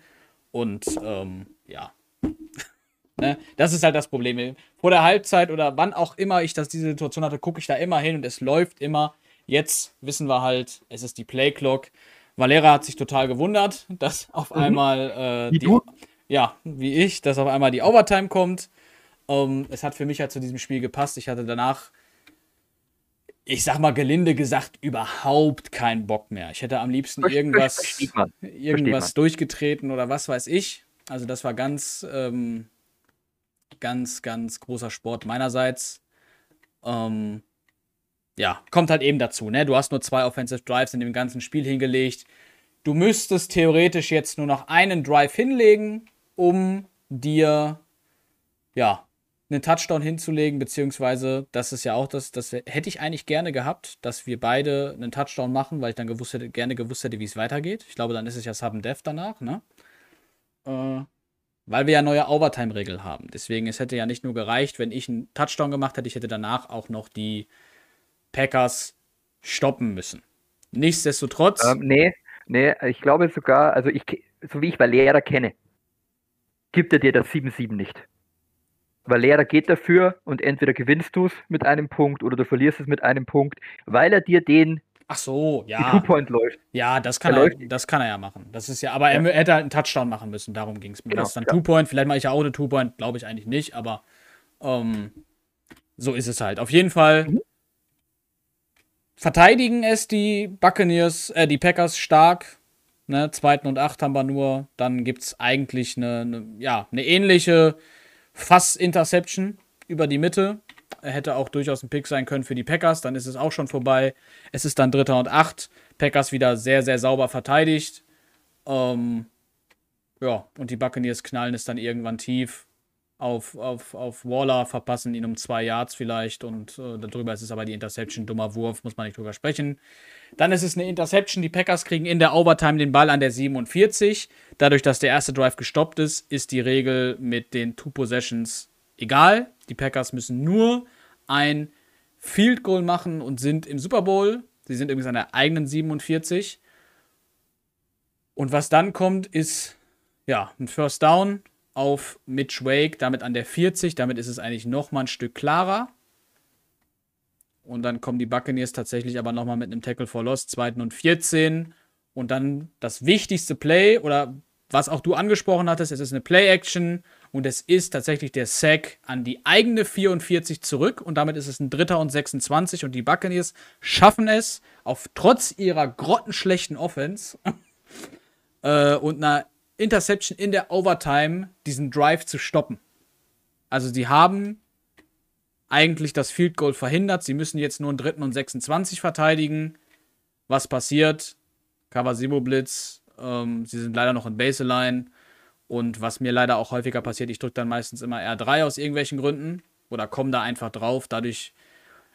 und ähm, ja. ne? Das ist halt das Problem. Vor der Halbzeit oder wann auch immer ich das, diese Situation hatte, gucke ich da immer hin und es läuft immer. Jetzt wissen wir halt, es ist die Playclock. Valera hat sich total gewundert, dass auf einmal äh, die, du? Ja, wie ich, dass auf einmal die Overtime kommt. Ähm, es hat für mich halt zu diesem Spiel gepasst. Ich hatte danach, ich sag mal gelinde gesagt, überhaupt keinen Bock mehr. Ich hätte am liebsten irgendwas, versteht man. irgendwas durchgetreten oder was weiß ich. Also das war ganz, ähm, ganz, ganz großer Sport meinerseits. Ähm, ja, kommt halt eben dazu, ne? Du hast nur zwei Offensive Drives in dem ganzen Spiel hingelegt. Du müsstest theoretisch jetzt nur noch einen Drive hinlegen, um dir, ja, einen Touchdown hinzulegen, beziehungsweise, das ist ja auch das, das hätte ich eigentlich gerne gehabt, dass wir beide einen Touchdown machen, weil ich dann gewusst hätte, gerne gewusst hätte, wie es weitergeht. Ich glaube, dann ist es ja Sudden Death danach, ne? Äh, weil wir ja neue Overtime-Regel haben. Deswegen, es hätte ja nicht nur gereicht, wenn ich einen Touchdown gemacht hätte, ich hätte danach auch noch die Packers stoppen müssen. Nichtsdestotrotz. Ähm, nee, nee, ich glaube sogar, also ich, so wie ich Valera kenne, gibt er dir das 7-7 nicht. Valera geht dafür und entweder gewinnst du es mit einem Punkt oder du verlierst es mit einem Punkt, weil er dir den Ach so, ja. Two-Point läuft. Ja, das kann Er er, das kann er ja machen. Das ist ja, aber er, Ja. hätte halt einen Touchdown machen müssen, darum ging es mir. Genau, das ist dann ja. Two-Point, vielleicht mache ich ja auch eine Two-Point, glaube ich eigentlich nicht, aber ähm, so ist es halt. Auf jeden Fall Mhm. verteidigen es die Buccaneers, äh, die Packers stark. Ne, zweiten und acht haben wir nur. Dann gibt es eigentlich eine, eine, ja, eine ähnliche Fass-Interception über die Mitte. Er hätte auch durchaus ein Pick sein können für die Packers, dann ist es auch schon vorbei. Es ist dann Dritter und Acht. Packers wieder sehr, sehr sauber verteidigt. Ähm, ja, und die Buccaneers knallen es dann irgendwann tief auf, auf, auf Waller, verpassen ihn um zwei Yards vielleicht und äh, darüber ist es aber die Interception, dummer Wurf, muss man nicht drüber sprechen. Dann ist es eine Interception, die Packers kriegen in der Overtime den Ball an der 47. Dadurch, dass der erste Drive gestoppt ist, ist die Regel mit den Two Possessions egal. Die Packers müssen nur ein Field Goal machen und sind im Super Bowl. Sie sind übrigens an der eigenen 47. Und was dann kommt, ist ja ein First Down auf Mitch Wake, damit an der 40. Damit ist es eigentlich noch mal ein Stück klarer. Und dann kommen die Buccaneers tatsächlich aber noch mal mit einem Tackle for Loss, zweiten und 14. Und dann das wichtigste Play oder was auch du angesprochen hattest, es ist eine Play-Action und es ist tatsächlich der Sack an die eigene 44 zurück und damit ist es ein Dritter und 26 und die Buccaneers schaffen es, auf trotz ihrer grottenschlechten Offense äh, und einer Interception in der Overtime diesen Drive zu stoppen. Also sie haben eigentlich das Field Goal verhindert. Sie müssen jetzt nur einen dritten und 26 verteidigen. Was passiert? Kawasimo Blitz. Ähm, sie sind leider noch in Baseline. Und was mir leider auch häufiger passiert, ich drücke dann meistens immer R3 aus irgendwelchen Gründen. Oder komme da einfach drauf. Dadurch,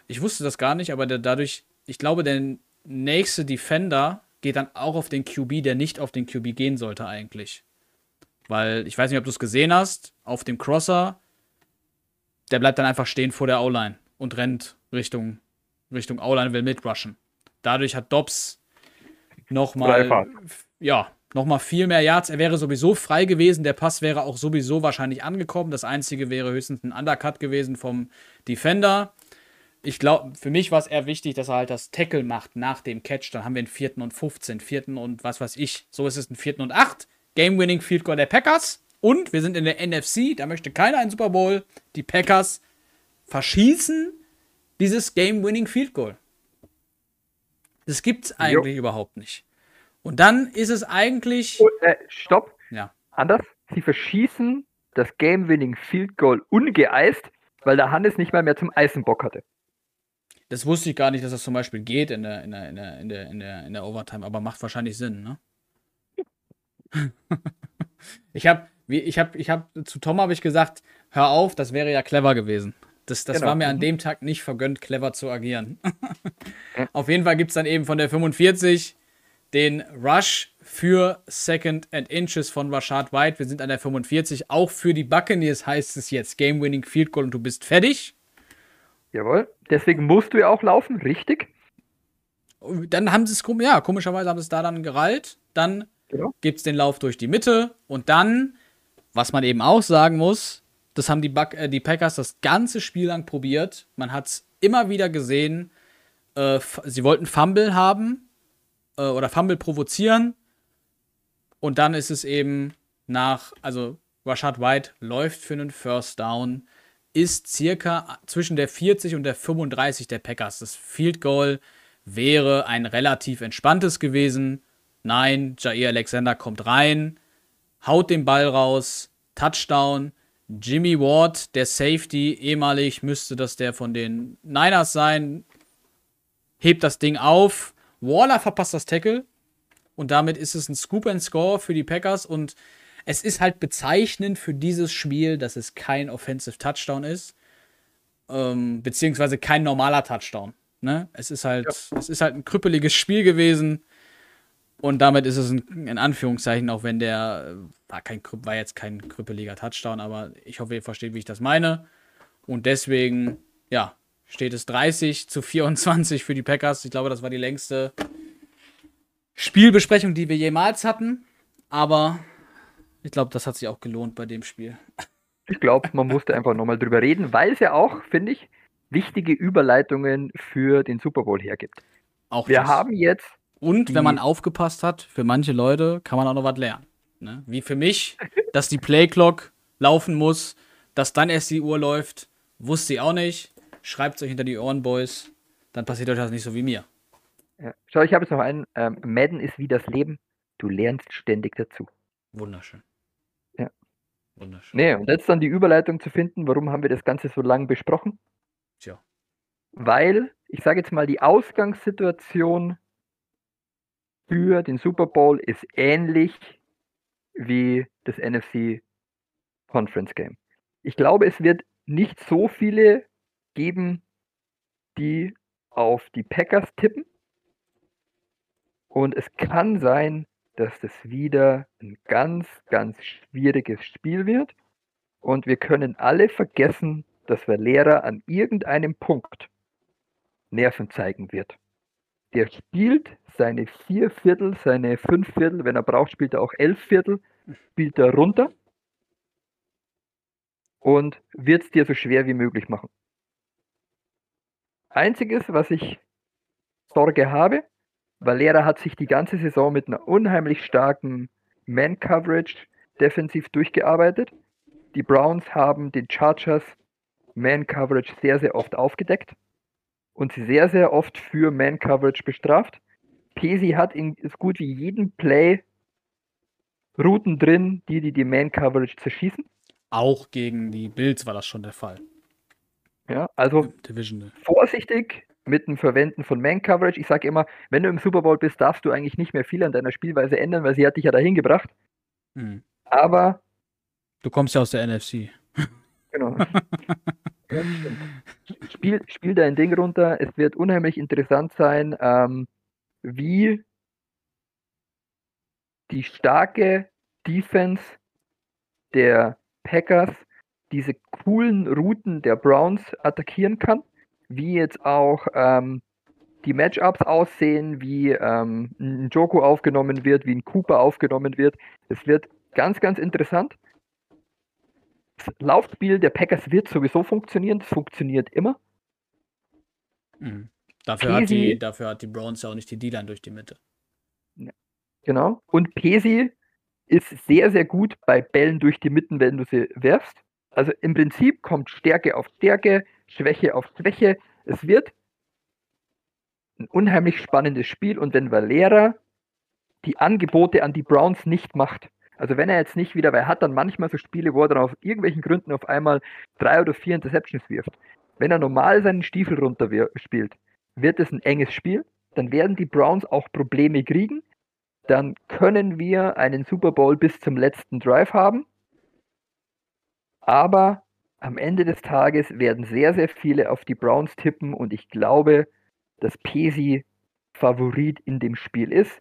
ich wusste das gar nicht, aber der, dadurch, ich glaube, der nächste Defender geht dann auch auf den QB, der nicht auf den QB gehen sollte eigentlich. Weil, ich weiß nicht, ob du es gesehen hast, auf dem Crosser, der bleibt dann einfach stehen vor der O-Line und rennt Richtung, Richtung O-Line, will mitrushen. Dadurch hat Dobbs nochmal, ja, nochmal viel mehr Yards. Er wäre sowieso frei gewesen, der Pass wäre auch sowieso wahrscheinlich angekommen. Das einzige wäre höchstens ein Undercut gewesen vom Defender. Ich glaube, für mich war es eher wichtig, dass er halt das Tackle macht nach dem Catch. Dann haben wir einen vierten und 15, vierten und was weiß ich. So ist es ein vierten und acht. Game-winning Field Goal der Packers. Und wir sind in der NFC, da möchte keiner einen Super Bowl. Die Packers verschießen dieses Game-winning Field Goal. Das gibt's eigentlich überhaupt nicht. Und dann ist es eigentlich. Und, äh, stopp. Ja. Anders. Sie verschießen das Game-Winning Field Goal ungeeist, weil der Hannes nicht mal mehr zum Eisenbock hatte. Das wusste ich gar nicht, dass das zum Beispiel geht in der, in der, in der, in der, in der, in der Overtime, aber macht wahrscheinlich Sinn, ne? ich habe, ich habe, ich habe, zu Tom habe ich gesagt, hör auf, das wäre ja clever gewesen. Das, das Genau. war mir an Mhm. dem Tag nicht vergönnt, clever zu agieren. Auf jeden Fall gibt es dann eben von der 45 den Rush für Second and Inches von Rashad White. Wir sind an der 45. Auch für die Buccaneers heißt es jetzt Game-Winning Field Goal und du bist fertig. Jawohl. Deswegen musst du ja auch laufen, richtig? Dann haben sie es, ja, komischerweise haben sie es da dann gerallt. Dann Genau. gibt es den Lauf durch die Mitte und dann, was man eben auch sagen muss, das haben die, Buck, äh, die Packers das ganze Spiel lang probiert. Man hat es immer wieder gesehen. Äh, sie wollten Fumble haben äh, oder Fumble provozieren. Und dann ist es eben nach, also Rashad White läuft für einen First Down, ist circa zwischen der 40 und der 35 der Packers. Das Field Goal wäre ein relativ entspanntes gewesen. Nein, Jair Alexander kommt rein, haut den Ball raus, Touchdown. Jimmy Ward, der Safety, ehemalig müsste das der von den Niners sein, hebt das Ding auf. Waller verpasst das Tackle. Und damit ist es ein Scoop and Score für die Packers. Und es ist halt bezeichnend für dieses Spiel, dass es kein Offensive Touchdown ist. Ähm, beziehungsweise kein normaler Touchdown. Ne? Es, ist halt, es ist halt ein krüppeliges Spiel gewesen. Und damit ist es ein, in Anführungszeichen, auch wenn der äh, war, kein, war jetzt kein krüppeliger Touchdown, aber ich hoffe, ihr versteht, wie ich das meine. Und deswegen, ja, steht es 30 zu 24 für die Packers. Ich glaube, das war die längste Spielbesprechung, die wir jemals hatten. Aber ich glaube, das hat sich auch gelohnt bei dem Spiel. Ich glaube, man musste einfach nochmal drüber reden, weil es ja auch, finde ich, wichtige Überleitungen für den Super Bowl hergibt. Auch Wir das. haben jetzt, Und wenn man aufgepasst hat, für manche Leute kann man auch noch was lernen. Ne? Wie für mich, dass die Playclock laufen muss, dass dann erst die Uhr läuft, wusste ich auch nicht. Schreibt es euch hinter die Ohren, Boys. Dann passiert euch das nicht so wie mir. ja, schau, ich habe jetzt noch einen, ähm, Madden ist wie das Leben, du lernst ständig dazu. Wunderschön. Wunderschön. Nee, und jetzt dann die Überleitung zu finden, warum haben wir das Ganze so lange besprochen? Tja. Weil, ich sage jetzt mal, die Ausgangssituation für den Super Bowl ist ähnlich wie das NFC Conference Game. Ich glaube, es wird nicht so viele geben, die auf die Packers tippen. Und es kann sein, dass das wieder ein ganz, ganz schwieriges Spiel wird. Und wir können alle vergessen, dass Valera an irgendeinem Punkt Nerven zeigen wird. Der spielt seine vier Viertel, seine fünf Viertel, wenn er braucht, spielt er auch elf Viertel, spielt er runter und wird es dir so schwer wie möglich machen. Einziges, was ich Sorge habe, Valera hat sich die ganze Saison mit einer unheimlich starken Man-Coverage defensiv durchgearbeitet. Die Browns haben den Chargers Man-Coverage sehr, sehr oft aufgedeckt und sie sehr, sehr oft für Man-Coverage bestraft. Pesi hat in so gut wie jedem Play Routen drin, die die, die Man-Coverage zerschießen. Auch gegen die Bills war das schon der Fall. Ja, also Im Divisional. vorsichtig mit dem Verwenden von Man-Coverage. Ich sage immer, wenn du im Super Bowl bist, darfst du eigentlich nicht mehr viel an deiner Spielweise ändern, weil sie hat dich ja dahin gebracht. Hm. Aber Du kommst ja aus der NFC. Genau. Ja, spiel, spiel dein Ding runter. Es wird unheimlich interessant sein, ähm, wie die starke Defense der Packers diese coolen Routen der Browns attackieren kann. Wie jetzt auch ähm, die Matchups aussehen, wie ähm, ein Joko aufgenommen wird, wie ein Cooper aufgenommen wird. Es wird ganz, ganz interessant. Das Laufspiel der Packers wird sowieso funktionieren. Das funktioniert immer. Mhm. Dafür, hat die, dafür hat die Browns ja auch nicht die D-Line durch die Mitte. Genau. Und Pesi ist sehr, sehr gut bei Bällen durch die Mitten, wenn du sie werfst. Also im Prinzip kommt Stärke auf Stärke, Schwäche auf Schwäche. Es wird ein unheimlich spannendes Spiel. Und wenn Valera die Angebote an die Browns nicht macht, also wenn er jetzt nicht wieder, weil er hat dann manchmal so Spiele, wo er dann aus irgendwelchen Gründen auf einmal drei oder vier Interceptions wirft. Wenn er normal seinen Stiefel runter spielt, wird es ein enges Spiel. Dann werden die Browns auch Probleme kriegen dann können wir einen Super Bowl bis zum letzten Drive haben. Aber am Ende des Tages werden sehr, sehr viele auf die Browns tippen und ich glaube, dass Pesi Favorit in dem Spiel ist.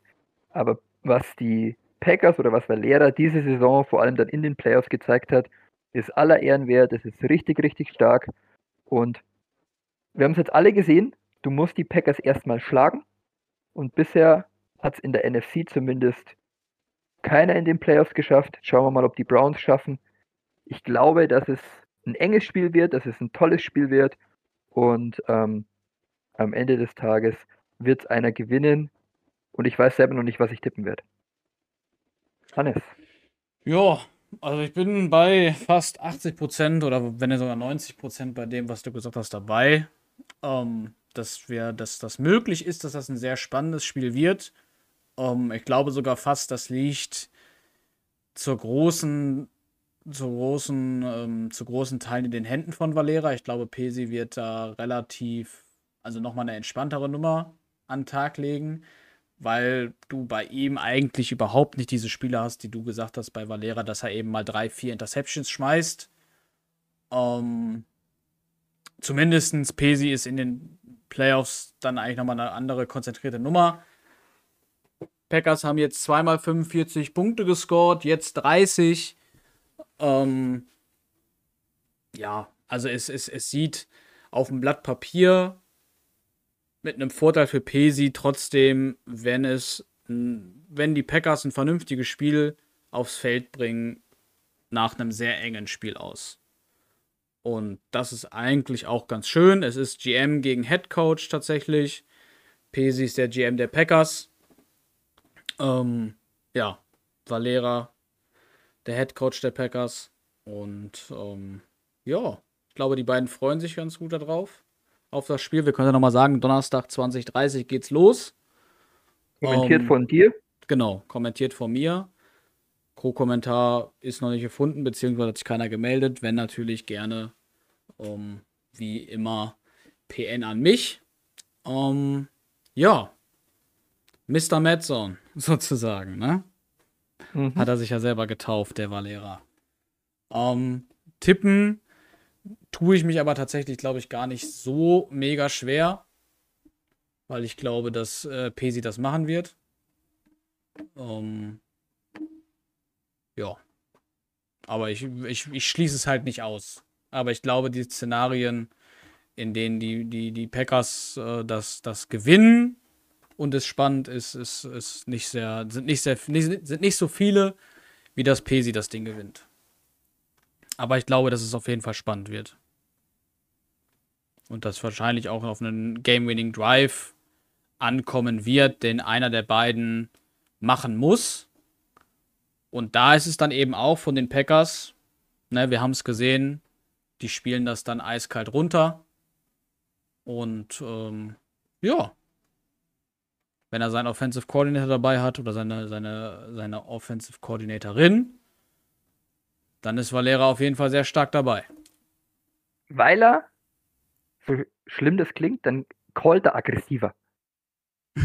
Aber was die Packers oder was Valera diese Saison vor allem dann in den Playoffs gezeigt hat, ist aller Ehren wert. Es ist richtig, richtig stark. Und wir haben es jetzt alle gesehen. Du musst die Packers erstmal schlagen. Und bisher hat es in der NFC zumindest keiner in den Playoffs geschafft. Schauen wir mal, ob die Browns schaffen. Ich glaube, dass es ein enges Spiel wird, dass es ein tolles Spiel wird und ähm, am Ende des Tages wird es einer gewinnen und ich weiß selber noch nicht, was ich tippen werde. Hannes, Ja, also ich bin bei fast 80% oder wenn nicht sogar 90% bei dem, was du gesagt hast, dabei. Ähm, dass, wir, dass das möglich ist, dass das ein sehr spannendes Spiel wird. Ähm, ich glaube sogar fast, das liegt zur großen, zur großen, ähm, zu großen Teilen in den Händen von Valera. Ich glaube, Pesi wird da relativ, also nochmal eine entspanntere Nummer an den Tag legen weil du bei ihm eigentlich überhaupt nicht diese Spiele hast, die du gesagt hast bei Valera, dass er eben mal drei, vier Interceptions schmeißt. Ähm, zumindestens Pesi ist in den Playoffs dann eigentlich nochmal eine andere konzentrierte Nummer. Packers haben jetzt zweimal 45 Punkte gescored, jetzt 30. Ähm, ja, also es, es, es sieht auf dem Blatt Papier mit einem Vorteil für Pesi trotzdem, wenn es, wenn die Packers ein vernünftiges Spiel aufs Feld bringen, nach einem sehr engen Spiel aus. Und das ist eigentlich auch ganz schön. Es ist GM gegen Head Coach tatsächlich. Pesi ist der GM der Packers. Ähm, ja, Valera, der Head Coach der Packers. Und ähm, ja, ich glaube, die beiden freuen sich ganz gut darauf. Auf das Spiel. Wir können ja nochmal sagen, Donnerstag 2030 geht's los. Kommentiert ähm, von dir? Genau, kommentiert von mir. Co-Kommentar ist noch nicht gefunden, beziehungsweise hat sich keiner gemeldet. Wenn natürlich gerne, um, wie immer, PN an mich. Um, ja, Mr. Madzone, sozusagen, ne? Mhm. Hat er sich ja selber getauft, der Valera. Um, tippen tue ich mich aber tatsächlich, glaube ich, gar nicht so mega schwer, weil ich glaube, dass äh, Pesi das machen wird. Um, ja. Aber ich, ich, ich schließe es halt nicht aus. Aber ich glaube, die Szenarien, in denen die, die, die Packers äh, das, das gewinnen und es spannend ist, ist, ist nicht sehr, sind nicht sehr, sind nicht so viele, wie das Pesi das Ding gewinnt. Aber ich glaube, dass es auf jeden Fall spannend wird. Und dass wahrscheinlich auch auf einen Game-Winning Drive ankommen wird, den einer der beiden machen muss. Und da ist es dann eben auch von den Packers, ne, wir haben es gesehen, die spielen das dann eiskalt runter. Und ähm, ja, wenn er seinen Offensive Coordinator dabei hat oder seine, seine, seine Offensive Coordinatorin, dann ist Valera auf jeden Fall sehr stark dabei. Weil er, so schlimm das klingt, dann callt er aggressiver.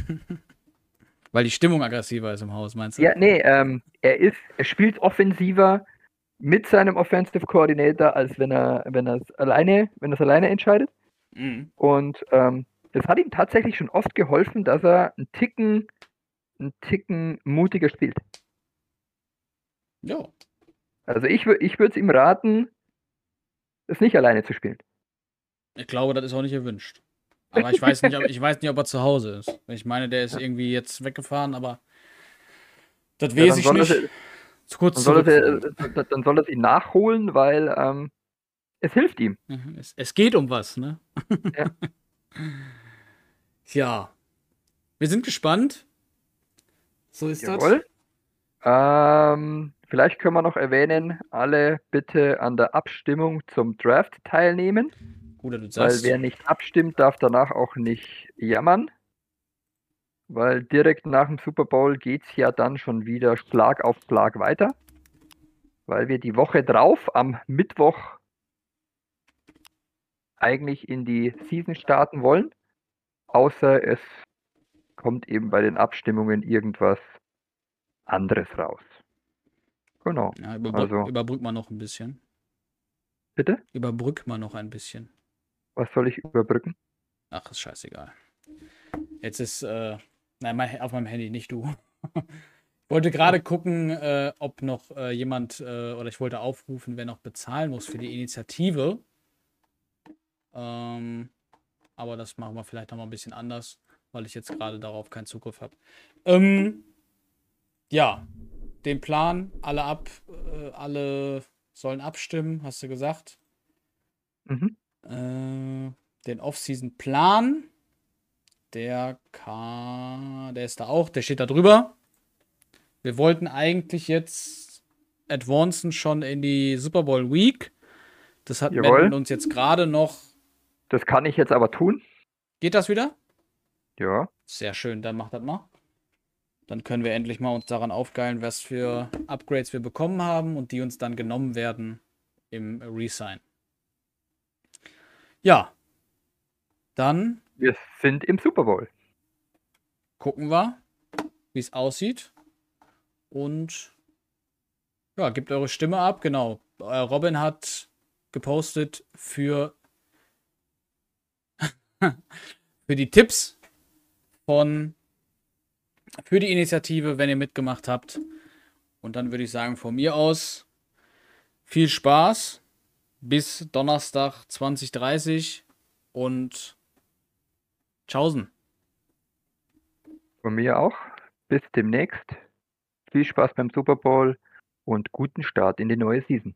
Weil die Stimmung aggressiver ist im Haus, meinst du? Ja, nee, ähm, er ist, er spielt offensiver mit seinem Offensive Coordinator, als wenn er, wenn er es alleine, wenn er es alleine entscheidet. Mhm. Und ähm, das hat ihm tatsächlich schon oft geholfen, dass er einen Ticken, einen Ticken mutiger spielt. Ja. Also ich, ich würde es ihm raten, es nicht alleine zu spielen. Ich glaube, das ist auch nicht erwünscht. Aber ich weiß nicht, ob, ich weiß nicht, ob er zu Hause ist. Ich meine, der ist irgendwie jetzt weggefahren, aber das ja, weiß ich nicht. Er, zu kurz dann, soll er, dann soll er ihn nachholen, weil ähm, es hilft ihm. Mhm, es, es, geht um was, ne? Ja. ja. Wir sind gespannt. So ist Jawohl. das. Ähm, vielleicht können wir noch erwähnen, alle bitte an der Abstimmung zum Draft teilnehmen. Gut, du sagst. Weil wer nicht abstimmt, darf danach auch nicht jammern. Weil direkt nach dem Super Bowl geht es ja dann schon wieder Schlag auf Schlag weiter. Weil wir die Woche drauf am Mittwoch eigentlich in die Season starten wollen. Außer es kommt eben bei den Abstimmungen irgendwas anderes raus. Genau. Ja, überbrück, also, überbrück mal noch ein bisschen. Bitte? Überbrück mal noch ein bisschen. Was soll ich überbrücken? Ach, ist scheißegal. Jetzt ist, äh, nein, auf meinem Handy, nicht du. ich wollte gerade gucken, äh, ob noch äh, jemand, äh, oder ich wollte aufrufen, wer noch bezahlen muss für die Initiative. Ähm, aber das machen wir vielleicht noch mal ein bisschen anders, weil ich jetzt gerade darauf keinen Zugriff habe. Ähm, ja, den Plan, alle ab, äh, alle sollen abstimmen, hast du gesagt. Mhm. Äh, den Off-Season-Plan. Der kann, der ist da auch, der steht da drüber. Wir wollten eigentlich jetzt advancen schon in die Super Bowl Week. Das hat Jawohl. uns jetzt gerade noch. Das kann ich jetzt aber tun. Geht das wieder? Ja. Sehr schön, dann macht das mal. Dann können wir endlich mal uns daran aufgeilen, was für Upgrades wir bekommen haben und die uns dann genommen werden im Resign. Ja. Dann. Wir sind im Super Bowl. Gucken wir, wie es aussieht. Und ja, gebt eure Stimme ab. Genau. Äh, Robin hat gepostet für, für die Tipps von für die Initiative, wenn ihr mitgemacht habt. Und dann würde ich sagen, von mir aus viel Spaß bis Donnerstag 2030. und tschaußen. Von mir auch. Bis demnächst. Viel Spaß beim Super Bowl und guten Start in die neue Season.